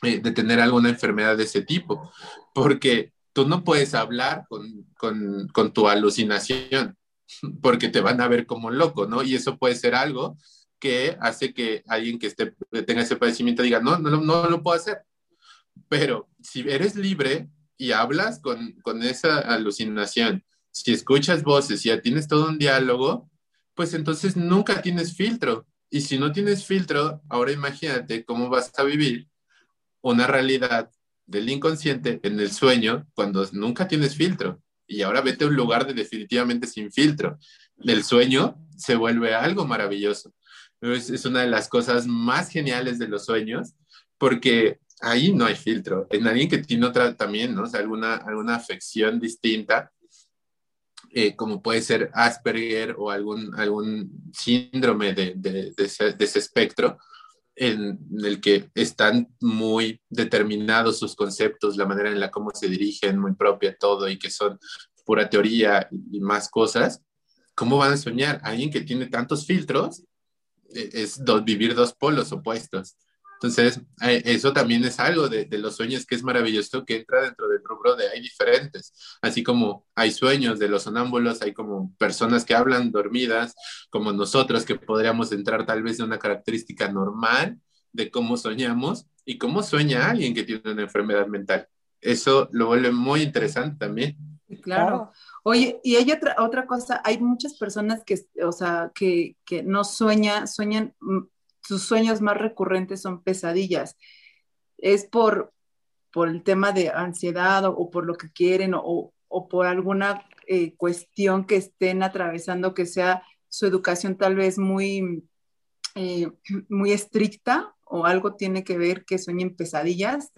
S2: eh, de tener alguna enfermedad de ese tipo, porque tú no puedes hablar con, con, con tu alucinación, porque te van a ver como loco, ¿no? Y eso puede ser algo que hace que alguien que esté, tenga ese padecimiento diga, no, no, no lo puedo hacer. Pero si eres libre y hablas con, con esa alucinación, si escuchas voces y ya tienes todo un diálogo, pues entonces nunca tienes filtro. Y si no tienes filtro, ahora imagínate cómo vas a vivir una realidad del inconsciente en el sueño cuando nunca tienes filtro. Y ahora vete a un lugar de definitivamente sin filtro. El sueño se vuelve algo maravilloso. Es, es una de las cosas más geniales de los sueños porque ahí no hay filtro. En alguien que tiene otra también, ¿no? O sea, alguna, alguna afección distinta, eh, como puede ser Asperger o algún, algún síndrome de, de, ese, espectro, en, el que están muy determinados sus conceptos, la manera en la cómo se dirigen, muy propia todo y que son pura teoría y más cosas, ¿cómo van a soñar? Alguien que tiene tantos filtros e, es vivir dos polos opuestos. Entonces, eh, eso también es algo de, los sueños que es maravilloso, que entra dentro del rubro de hay diferentes, así como hay sueños de los sonámbulos, hay como personas que hablan dormidas, como nosotros que podríamos entrar tal vez de una característica normal de cómo soñamos y cómo sueña alguien que tiene una enfermedad mental. Eso lo vuelve muy interesante también.
S3: Claro. Oye, y hay otra, otra cosa, hay muchas personas que, o sea, que, que no sueñan, sueñan mm, sus sueños más recurrentes son pesadillas. Es por, por el tema de ansiedad o, por lo que quieren o, por alguna eh, cuestión que estén atravesando, que sea su educación tal vez muy, eh, muy estricta o algo tiene que ver que sueñen pesadillas.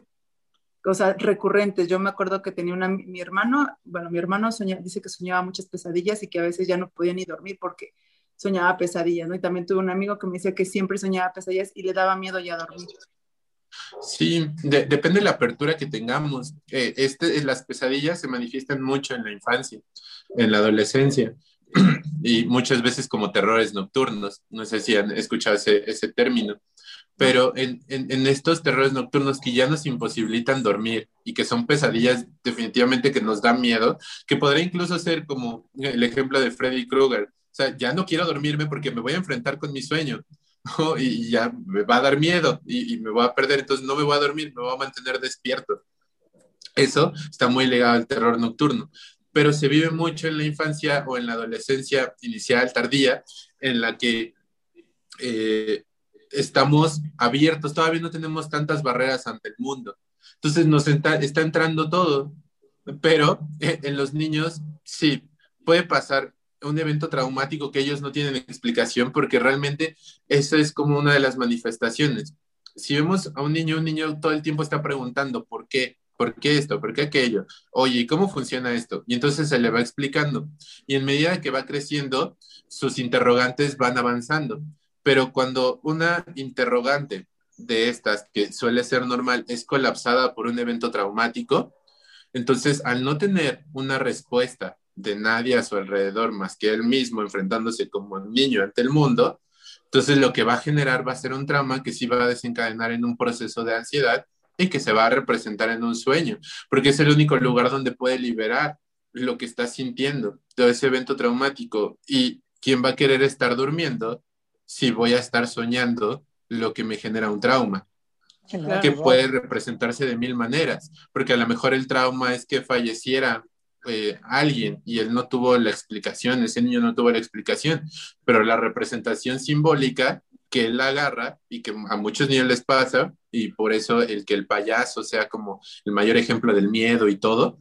S3: O sea, recurrentes. Yo me acuerdo que tenía una, mi hermano, bueno, mi hermano dice que soñaba muchas pesadillas y que a veces ya no podía ni dormir porque soñaba pesadillas, ¿no? Y también tuve un amigo que me decía que siempre soñaba pesadillas y le daba miedo ya dormir.
S2: Sí, depende de la apertura que tengamos. Eh, este, las pesadillas se manifiestan mucho en la infancia, en la adolescencia y muchas veces como terrores nocturnos. No sé si han escuchado ese, término, pero en, en, estos terrores nocturnos que ya nos imposibilitan dormir y que son pesadillas definitivamente que nos dan miedo, que podría incluso ser como el ejemplo de Freddy Krueger, sea, ya no quiero dormirme porque me voy a enfrentar con mi sueño. Y ya me va a dar miedo y, me voy a perder, entonces no me voy a dormir, me voy a mantener despierto. Eso está muy ligado al terror nocturno, pero se vive mucho en la infancia o en la adolescencia inicial, tardía, en la que eh, estamos abiertos, todavía no tenemos tantas barreras ante el mundo. Entonces nos está, está entrando todo, pero eh, en los niños sí, puede pasar un evento traumático que ellos no tienen explicación porque realmente eso es como una de las manifestaciones. Si vemos a un niño, un niño todo el tiempo está preguntando por qué, por qué esto, por qué aquello, oye, ¿y cómo funciona esto? Y entonces se le va explicando. Y en medida que va creciendo, sus interrogantes van avanzando. Pero cuando una interrogante de estas, que suele ser normal, es colapsada por un evento traumático, entonces al no tener una respuesta de nadie a su alrededor más que él mismo enfrentándose como un niño ante el mundo, entonces lo que va a generar va a ser un trauma que sí va a desencadenar en un proceso de ansiedad y que se va a representar en un sueño, porque es el único lugar donde puede liberar lo que está sintiendo, todo ese evento traumático. ¿Y quién va a querer estar durmiendo si voy a estar soñando lo que me genera un trauma? Que puede representarse de mil maneras, porque a lo mejor el trauma es que falleciera eh, alguien y él no tuvo la explicación, ese niño no tuvo la explicación, pero la representación simbólica que él agarra y que a muchos niños les pasa, y por eso el que el payaso sea como el mayor ejemplo del miedo y todo,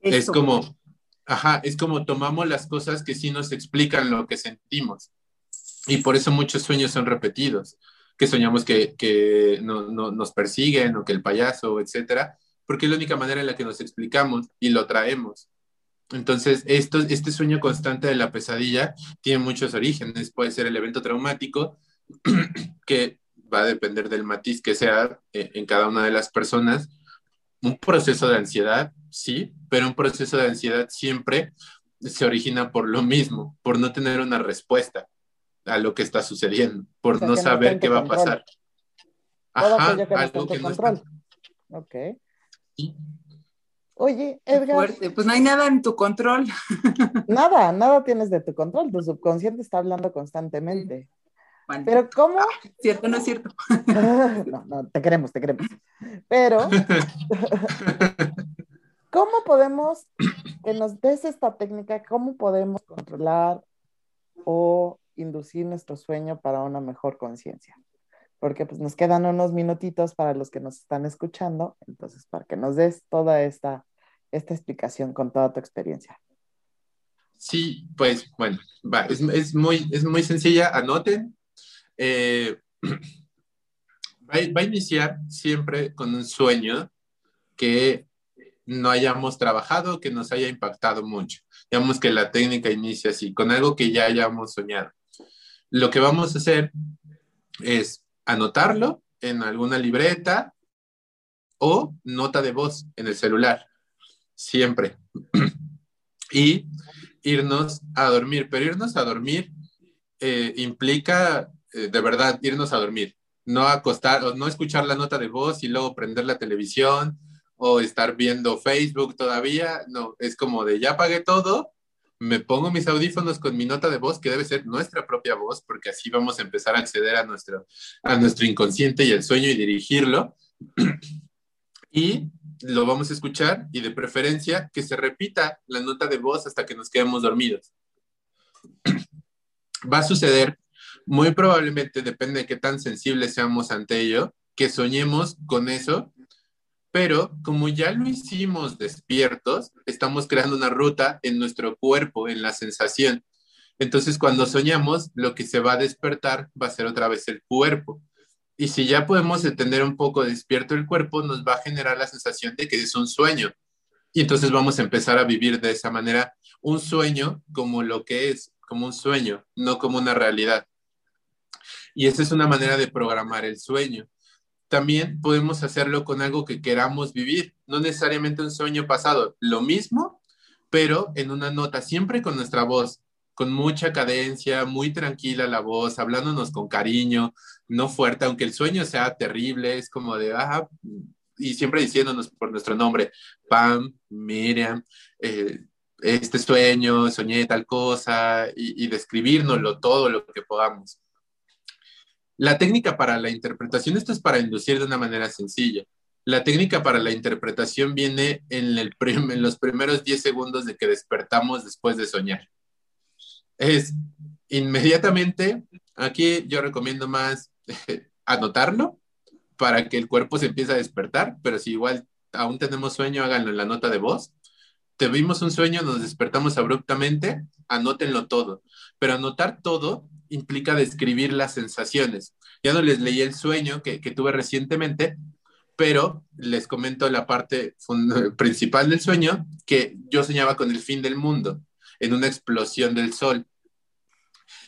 S2: es como, ajá, es como tomamos las cosas que sí nos explican lo que sentimos. Y por eso muchos sueños son repetidos, que soñamos que, que no, no, nos persiguen o que el payaso, etcétera, porque es la única manera en la que nos explicamos y lo traemos. Entonces, esto, este sueño constante de la pesadilla tiene muchos orígenes. Puede ser el evento traumático, que va a depender del matiz que sea eh, en cada una de las personas. Un proceso de ansiedad, sí, pero un proceso de ansiedad siempre se origina por lo mismo, por no tener una respuesta. a lo que está sucediendo, por no saber qué va a pasar.
S1: Ajá, algo que no control. Ok. Oye, Edgar.
S3: Fuerte. Pues no hay nada en tu control.
S1: Nada, nada tienes de tu control. Tu subconsciente está hablando constantemente. Pero ¿cómo?
S3: Cierto, no es cierto.
S1: no, no, te queremos, te queremos. Pero, ¿cómo podemos, que nos des esta técnica, cómo podemos controlar o inducir nuestro sueño para una mejor conciencia? Porque pues nos quedan unos minutitos para los que nos están escuchando, entonces para que nos des toda esta, esta explicación con toda tu experiencia.
S2: Sí, pues bueno, va, es, muy, es muy sencilla, anoten, eh, va, a iniciar siempre con un sueño que no hayamos trabajado, que nos haya impactado mucho. Digamos que la técnica inicia así, con algo que ya hayamos soñado. Lo que vamos a hacer es anotarlo en alguna libreta o nota de voz en el celular, siempre. y irnos a dormir, pero irnos a dormir eh, implica eh, de verdad irnos a dormir, no acostar o no escuchar la nota de voz y luego prender la televisión o estar viendo Facebook todavía, no, es como de ya pagué todo, me pongo mis audífonos con mi nota de voz, que debe ser nuestra propia voz, porque así vamos a empezar a acceder a nuestro, a nuestro inconsciente y el sueño y dirigirlo. y lo vamos a escuchar y de preferencia que se repita la nota de voz hasta que nos quedemos dormidos. Va a suceder muy probablemente depende de qué tan sensibles seamos ante ello, que soñemos con eso, pero como ya lo hicimos despiertos, estamos creando una ruta en nuestro cuerpo, en la sensación. Entonces, cuando soñamos, lo que se va a despertar va a ser otra vez el cuerpo. Y si ya podemos tener un poco despierto el cuerpo, nos va a generar la sensación de que es un sueño. Y entonces vamos a empezar a vivir de esa manera un sueño como lo que es, como un sueño, no como una realidad. Y esa es una manera de programar el sueño. También podemos hacerlo con algo que queramos vivir, no necesariamente un sueño pasado, lo mismo, pero en una nota, siempre con nuestra voz, con mucha cadencia, muy tranquila la voz, hablándonos con cariño, no fuerte, aunque el sueño sea terrible, es como de, ah, y siempre diciéndonos por nuestro nombre, Pam, Miriam, eh, este sueño, soñé tal cosa, y, y describirnoslo todo lo que podamos. La técnica para la interpretación, esto es para inducir de una manera sencilla. La técnica para la interpretación viene en, el en los primeros 10 segundos de que despertamos después de soñar. Es inmediatamente, aquí yo recomiendo más anotarlo para que el cuerpo se empiece a despertar, pero si igual aún tenemos sueño, háganlo en la nota de voz. Tuvimos un sueño, nos despertamos abruptamente, anótenlo todo. Pero anotar todo implica describir las sensaciones. Ya no les leí el sueño que, tuve recientemente, pero les comento la parte principal del sueño, que yo soñaba con el fin del mundo, en una explosión del sol.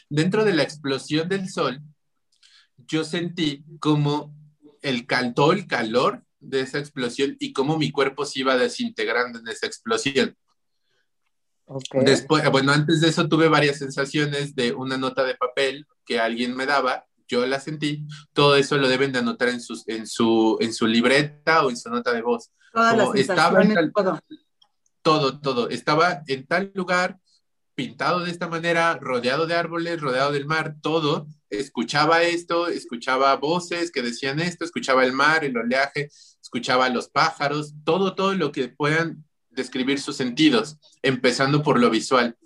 S2: Dentro de la explosión del sol, yo sentí como el todo el calor de esa explosión y cómo mi cuerpo se iba desintegrando en esa explosión. Después, bueno, antes de eso tuve varias sensaciones de una nota de papel que alguien me daba, yo la sentí, todo eso lo deben de anotar en, sus, en, su, en su libreta o en su nota de voz. estaba todo. todo, todo, estaba en tal lugar, pintado de esta manera, rodeado de árboles, rodeado del mar, todo, escuchaba esto, escuchaba voces que decían esto, escuchaba el mar, el oleaje, escuchaba los pájaros, todo, todo lo que puedan describir sus sentidos, empezando por lo visual.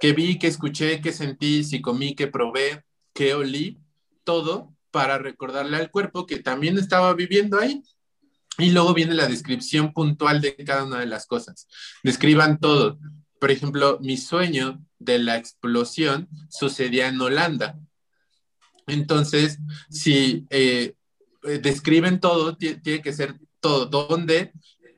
S2: ¿Qué vi, qué escuché, qué sentí, si comí, qué probé, qué olí? Todo para recordarle al cuerpo que también estaba viviendo ahí. Y luego viene la descripción puntual de cada una de las cosas. Describan todo. Por ejemplo, mi sueño de la explosión sucedía en Holanda. Entonces, si eh, describen todo, tiene que ser todo. ¿Dónde?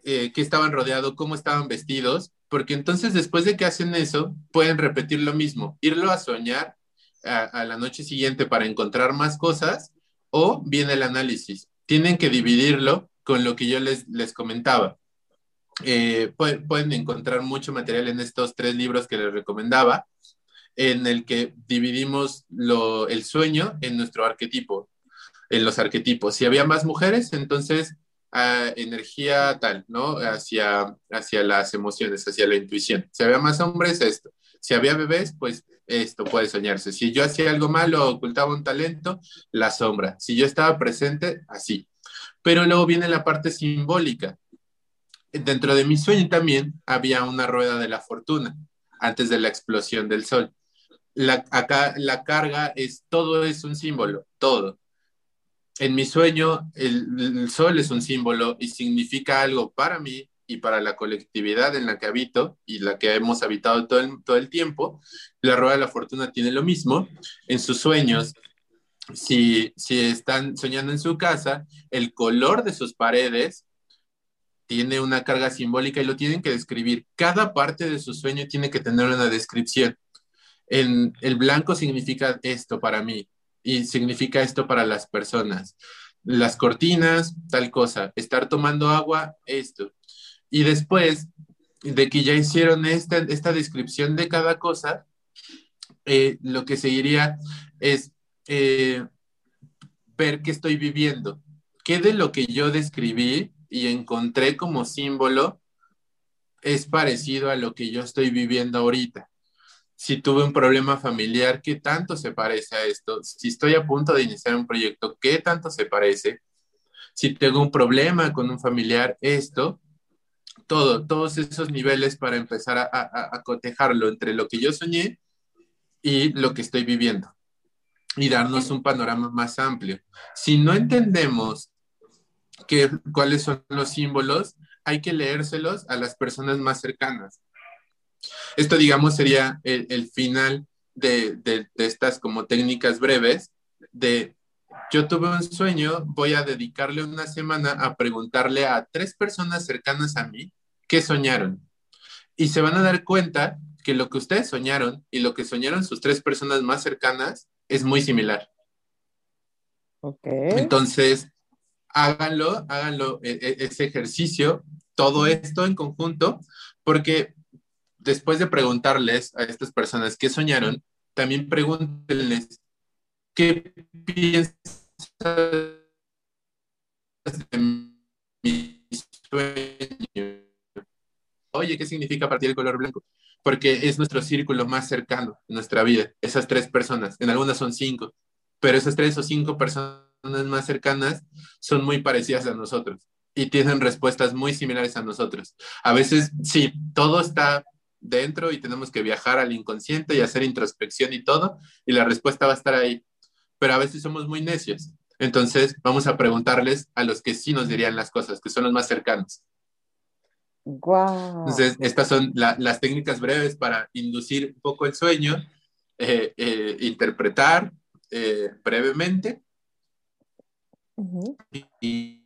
S2: eh, qué estaban rodeados, cómo estaban vestidos, porque entonces después de que hacen eso, pueden repetir lo mismo, irlo a soñar a, la noche siguiente para encontrar más cosas o viene el análisis. Tienen que dividirlo con lo que yo les, les comentaba. Eh, pueden, encontrar mucho material en estos tres libros que les recomendaba. En el que dividimos el sueño en nuestro arquetipo, en los arquetipos. Si había más mujeres, entonces ah, energía tal, ¿no? Hacia, hacia las emociones, hacia la intuición. Si había más hombres, esto. Si había bebés, pues esto puede soñarse. Si yo hacía algo malo, ocultaba un talento, la sombra. Si yo estaba presente, así. Pero luego viene la parte simbólica. Dentro de mi sueño también había una rueda de la fortuna antes de la explosión del sol. La, acá la carga es, todo es un símbolo, todo. En mi sueño, el, sol es un símbolo y significa algo para mí y para la colectividad en la que habito y la que hemos habitado todo el, todo el tiempo. La rueda de la fortuna tiene lo mismo. En sus sueños, si, si están soñando en su casa, el color de sus paredes tiene una carga simbólica y lo tienen que describir. Cada parte de su sueño tiene que tener una descripción. En, el blanco significa esto para mí y significa esto para las personas. Las cortinas, tal cosa. Estar tomando agua, esto. Y después de que ya hicieron esta, esta descripción de cada cosa, eh, lo que seguiría es eh, ver qué estoy viviendo. ¿Qué de lo que yo describí y encontré como símbolo es parecido a lo que yo estoy viviendo ahorita. Si tuve un problema familiar, ¿qué tanto se parece a esto? Si estoy a punto de iniciar un proyecto, ¿qué tanto se parece? Si tengo un problema con un familiar, esto, todo, todos esos niveles para empezar a, a cotejarlo entre lo que yo soñé y lo que estoy viviendo y darnos un panorama más amplio. Si no entendemos cuáles son los símbolos, hay que leérselos a las personas más cercanas. Esto, digamos, sería el, final de, de, estas como técnicas breves de yo tuve un sueño, voy a dedicarle una semana a preguntarle a tres personas cercanas a mí qué soñaron. Y se van a dar cuenta que lo que ustedes soñaron y lo que soñaron sus tres personas más cercanas es muy similar.
S1: Ok.
S2: Entonces, háganlo, háganlo, e, e, ese ejercicio, todo esto en conjunto, porque después de preguntarles a estas personas qué soñaron, también pregúntenles qué piensan de mi sueño. Oye, ¿qué significa partir el color blanco? Porque es nuestro círculo más cercano en nuestra vida, esas tres personas. En algunas son cinco, pero esas tres o cinco personas más cercanas son muy parecidas a nosotros y tienen respuestas muy similares a nosotros. A veces, sí, todo está dentro y tenemos que viajar al inconsciente y hacer introspección y todo, y la respuesta va a estar ahí. Pero a veces somos muy necios. Entonces, vamos a preguntarles a los que sí nos dirían las cosas, que son los más cercanos.
S1: Wow.
S2: Entonces, estas son las técnicas breves para inducir un poco el sueño, eh, eh, interpretar eh, brevemente y,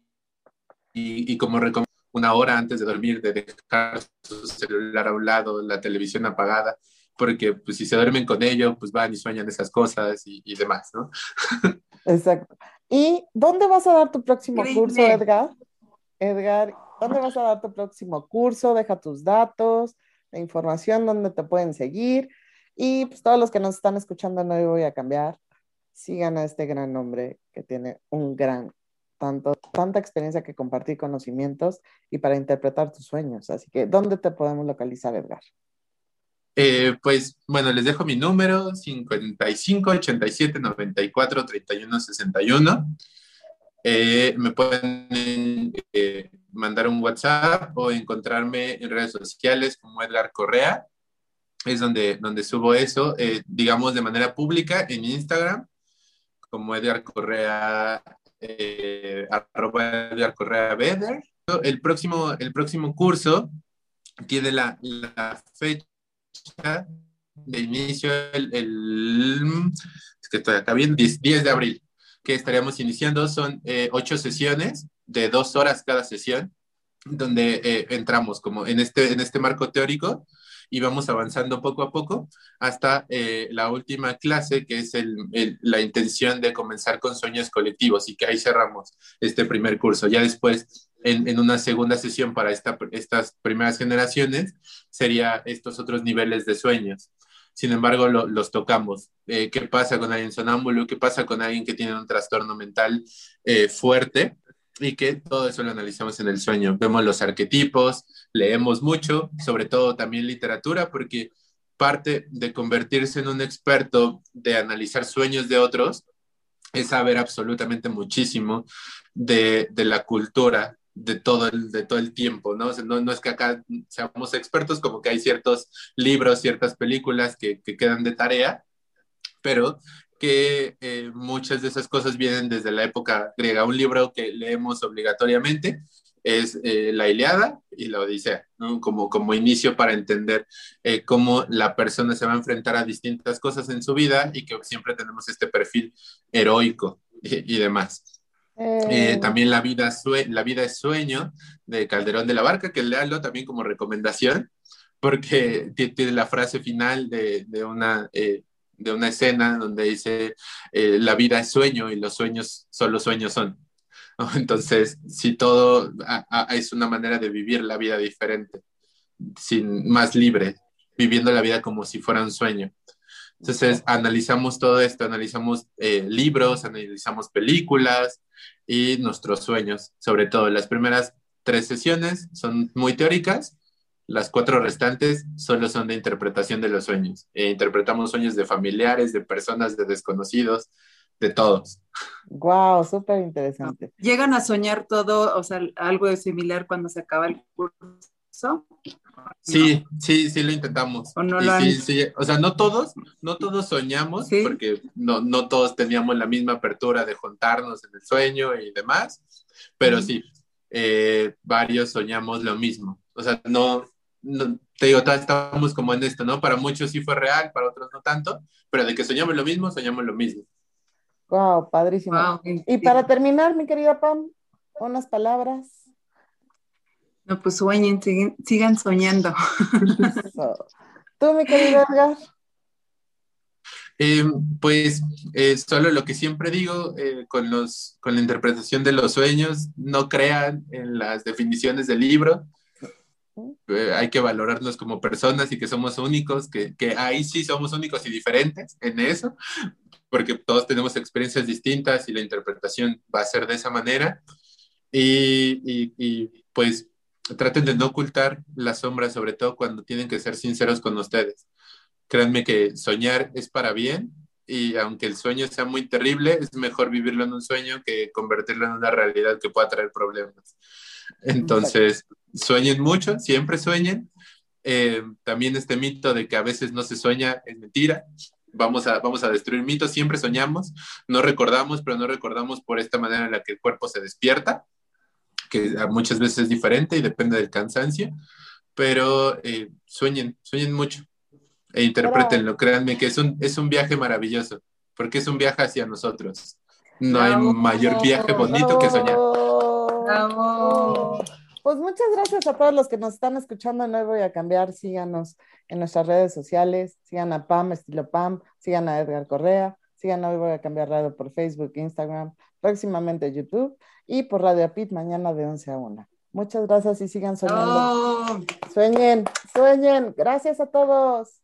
S2: y, como recomiendo, una hora antes de dormir, de dejar su celular a un lado, la televisión apagada, porque pues si se duermen con ello, pues van y sueñan esas cosas y, demás, ¿no?
S1: Exacto. ¿Y dónde vas a dar tu próximo curso, Edgar? Edgar, ¿dónde vas a dar tu próximo curso? Deja tus datos, la información, dónde te pueden seguir. Y pues todos los que nos están escuchando, no voy a cambiar sigan a este gran hombre que tiene un gran, tanta experiencia que compartir conocimientos y para interpretar tus sueños. Así que, ¿dónde te podemos localizar, Edgar?
S2: Eh, pues bueno, les dejo mi número 55 87 94 31 61. me pueden eh, mandar un WhatsApp o encontrarme en redes sociales como Edgar Correa. Es donde, donde subo eso, eh, digamos, de manera pública en Instagram como Edgar Correa, eh, arroba Edgar Correa. El próximo, el próximo curso tiene la, fecha de inicio el, es que estoy bien, 10, de abril, que estaríamos iniciando. Son eh, ocho sesiones de dos horas cada sesión, donde eh, entramos como en este, en este marco teórico y vamos avanzando poco a poco hasta eh, la última clase, que es la intención de comenzar con sueños colectivos y que ahí cerramos este primer curso. Ya después, en, una segunda sesión para esta, estas primeras generaciones, sería estos otros niveles de sueños. sin embargo los tocamos. Eh, ¿Qué pasa con alguien sonámbulo? ¿Qué pasa con alguien que tiene un trastorno mental eh, fuerte? Y que todo eso lo analizamos en el sueño. Vemos los arquetipos, leemos mucho, sobre todo también literatura, porque parte de convertirse en un experto de analizar sueños de otros es saber absolutamente muchísimo de, de la cultura de todo el, de todo el tiempo, ¿no? ¿no? ¿no? es que acá seamos expertos, como que hay ciertos libros, ciertas películas que, que quedan de tarea, pero que eh, muchas de esas cosas vienen desde la época griega. Un libro que leemos obligatoriamente es eh, la Iliada y la Odisea, ¿no? como, como inicio para entender eh, cómo la persona se va a enfrentar a distintas cosas en su vida y que siempre tenemos este perfil heroico y, y demás. Eh, también la vida, la vida es sueño de Calderón de la Barca, que leanlo también como recomendación, porque tiene la frase final de, de una, eh, de una escena donde dice, eh, la vida es sueño y los sueños solo sueños son. Entonces, si todo es una manera de vivir la vida diferente, sin, más libre, viviendo la vida como si fuera un sueño. Entonces, analizamos todo esto, analizamos libros, analizamos películas, y nuestros sueños, sobre todo. Las primeras tres sesiones son muy teóricas, las cuatro restantes solo son de interpretación de los sueños. E interpretamos sueños de familiares, de personas, de desconocidos, de todos.
S1: Wow, súper interesante.
S3: ¿Llegan a soñar todo, o sea, algo similar cuando se acaba el curso?
S2: Sí, sí, sí lo intentamos. ¿O, no o sea, no todos, no todos soñamos, porque no, no todos teníamos la misma apertura de juntarnos en el sueño y demás, pero sí, eh, varios soñamos lo mismo. O sea, no, te digo, estamos como en esto, ¿no? Para muchos sí fue real, para otros no tanto, pero de que soñamos lo mismo, soñamos lo mismo.
S1: Wow, padrísimo. Y para terminar, mi querida Pam, unas palabras.
S3: No, pues sueñen, sigan, soñando.
S1: ¿Tú, mi querido Edgar?
S2: Eh, pues eh, solo lo que siempre digo eh, con, los, con la interpretación de los sueños, no crean en las definiciones del libro. Hay que valorarnos como personas y que somos únicos, que, que, ahí sí somos únicos y diferentes en eso, porque todos tenemos experiencias distintas y la interpretación va a ser de esa manera. Y, y, y pues traten de no ocultar la sombra, sobre todo cuando tienen que ser sinceros con ustedes. Créanme que soñar es para bien y aunque el sueño sea muy terrible, es mejor vivirlo en un sueño que convertirlo en una realidad que pueda traer problemas. Entonces, sueñen mucho, siempre sueñen. Eh, también este mito de que a veces no se sueña es mentira. Vamos a, vamos a destruir mitos, siempre soñamos, no recordamos, pero no recordamos por esta manera en la que el cuerpo se despierta que muchas veces es diferente y depende del cansancio, pero eh, sueñen, sueñen mucho e interpretenlo, créanme que es un, es un viaje maravilloso, porque es un viaje hacia nosotros. No hay mayor viaje bonito que soñar.
S1: Pues muchas gracias a todos los que nos están escuchando. No voy a cambiar. Síganos en nuestras redes sociales. Sigan a Pam, estilo Pam. Sigan a Edgar Correa. Sigan Hoy Voy a Cambiar Radio por Facebook, Instagram, próximamente YouTube y por Radio Pit mañana de 11 a 1. Muchas gracias y sigan soñando. Sueñen, sueñen. Gracias a todos.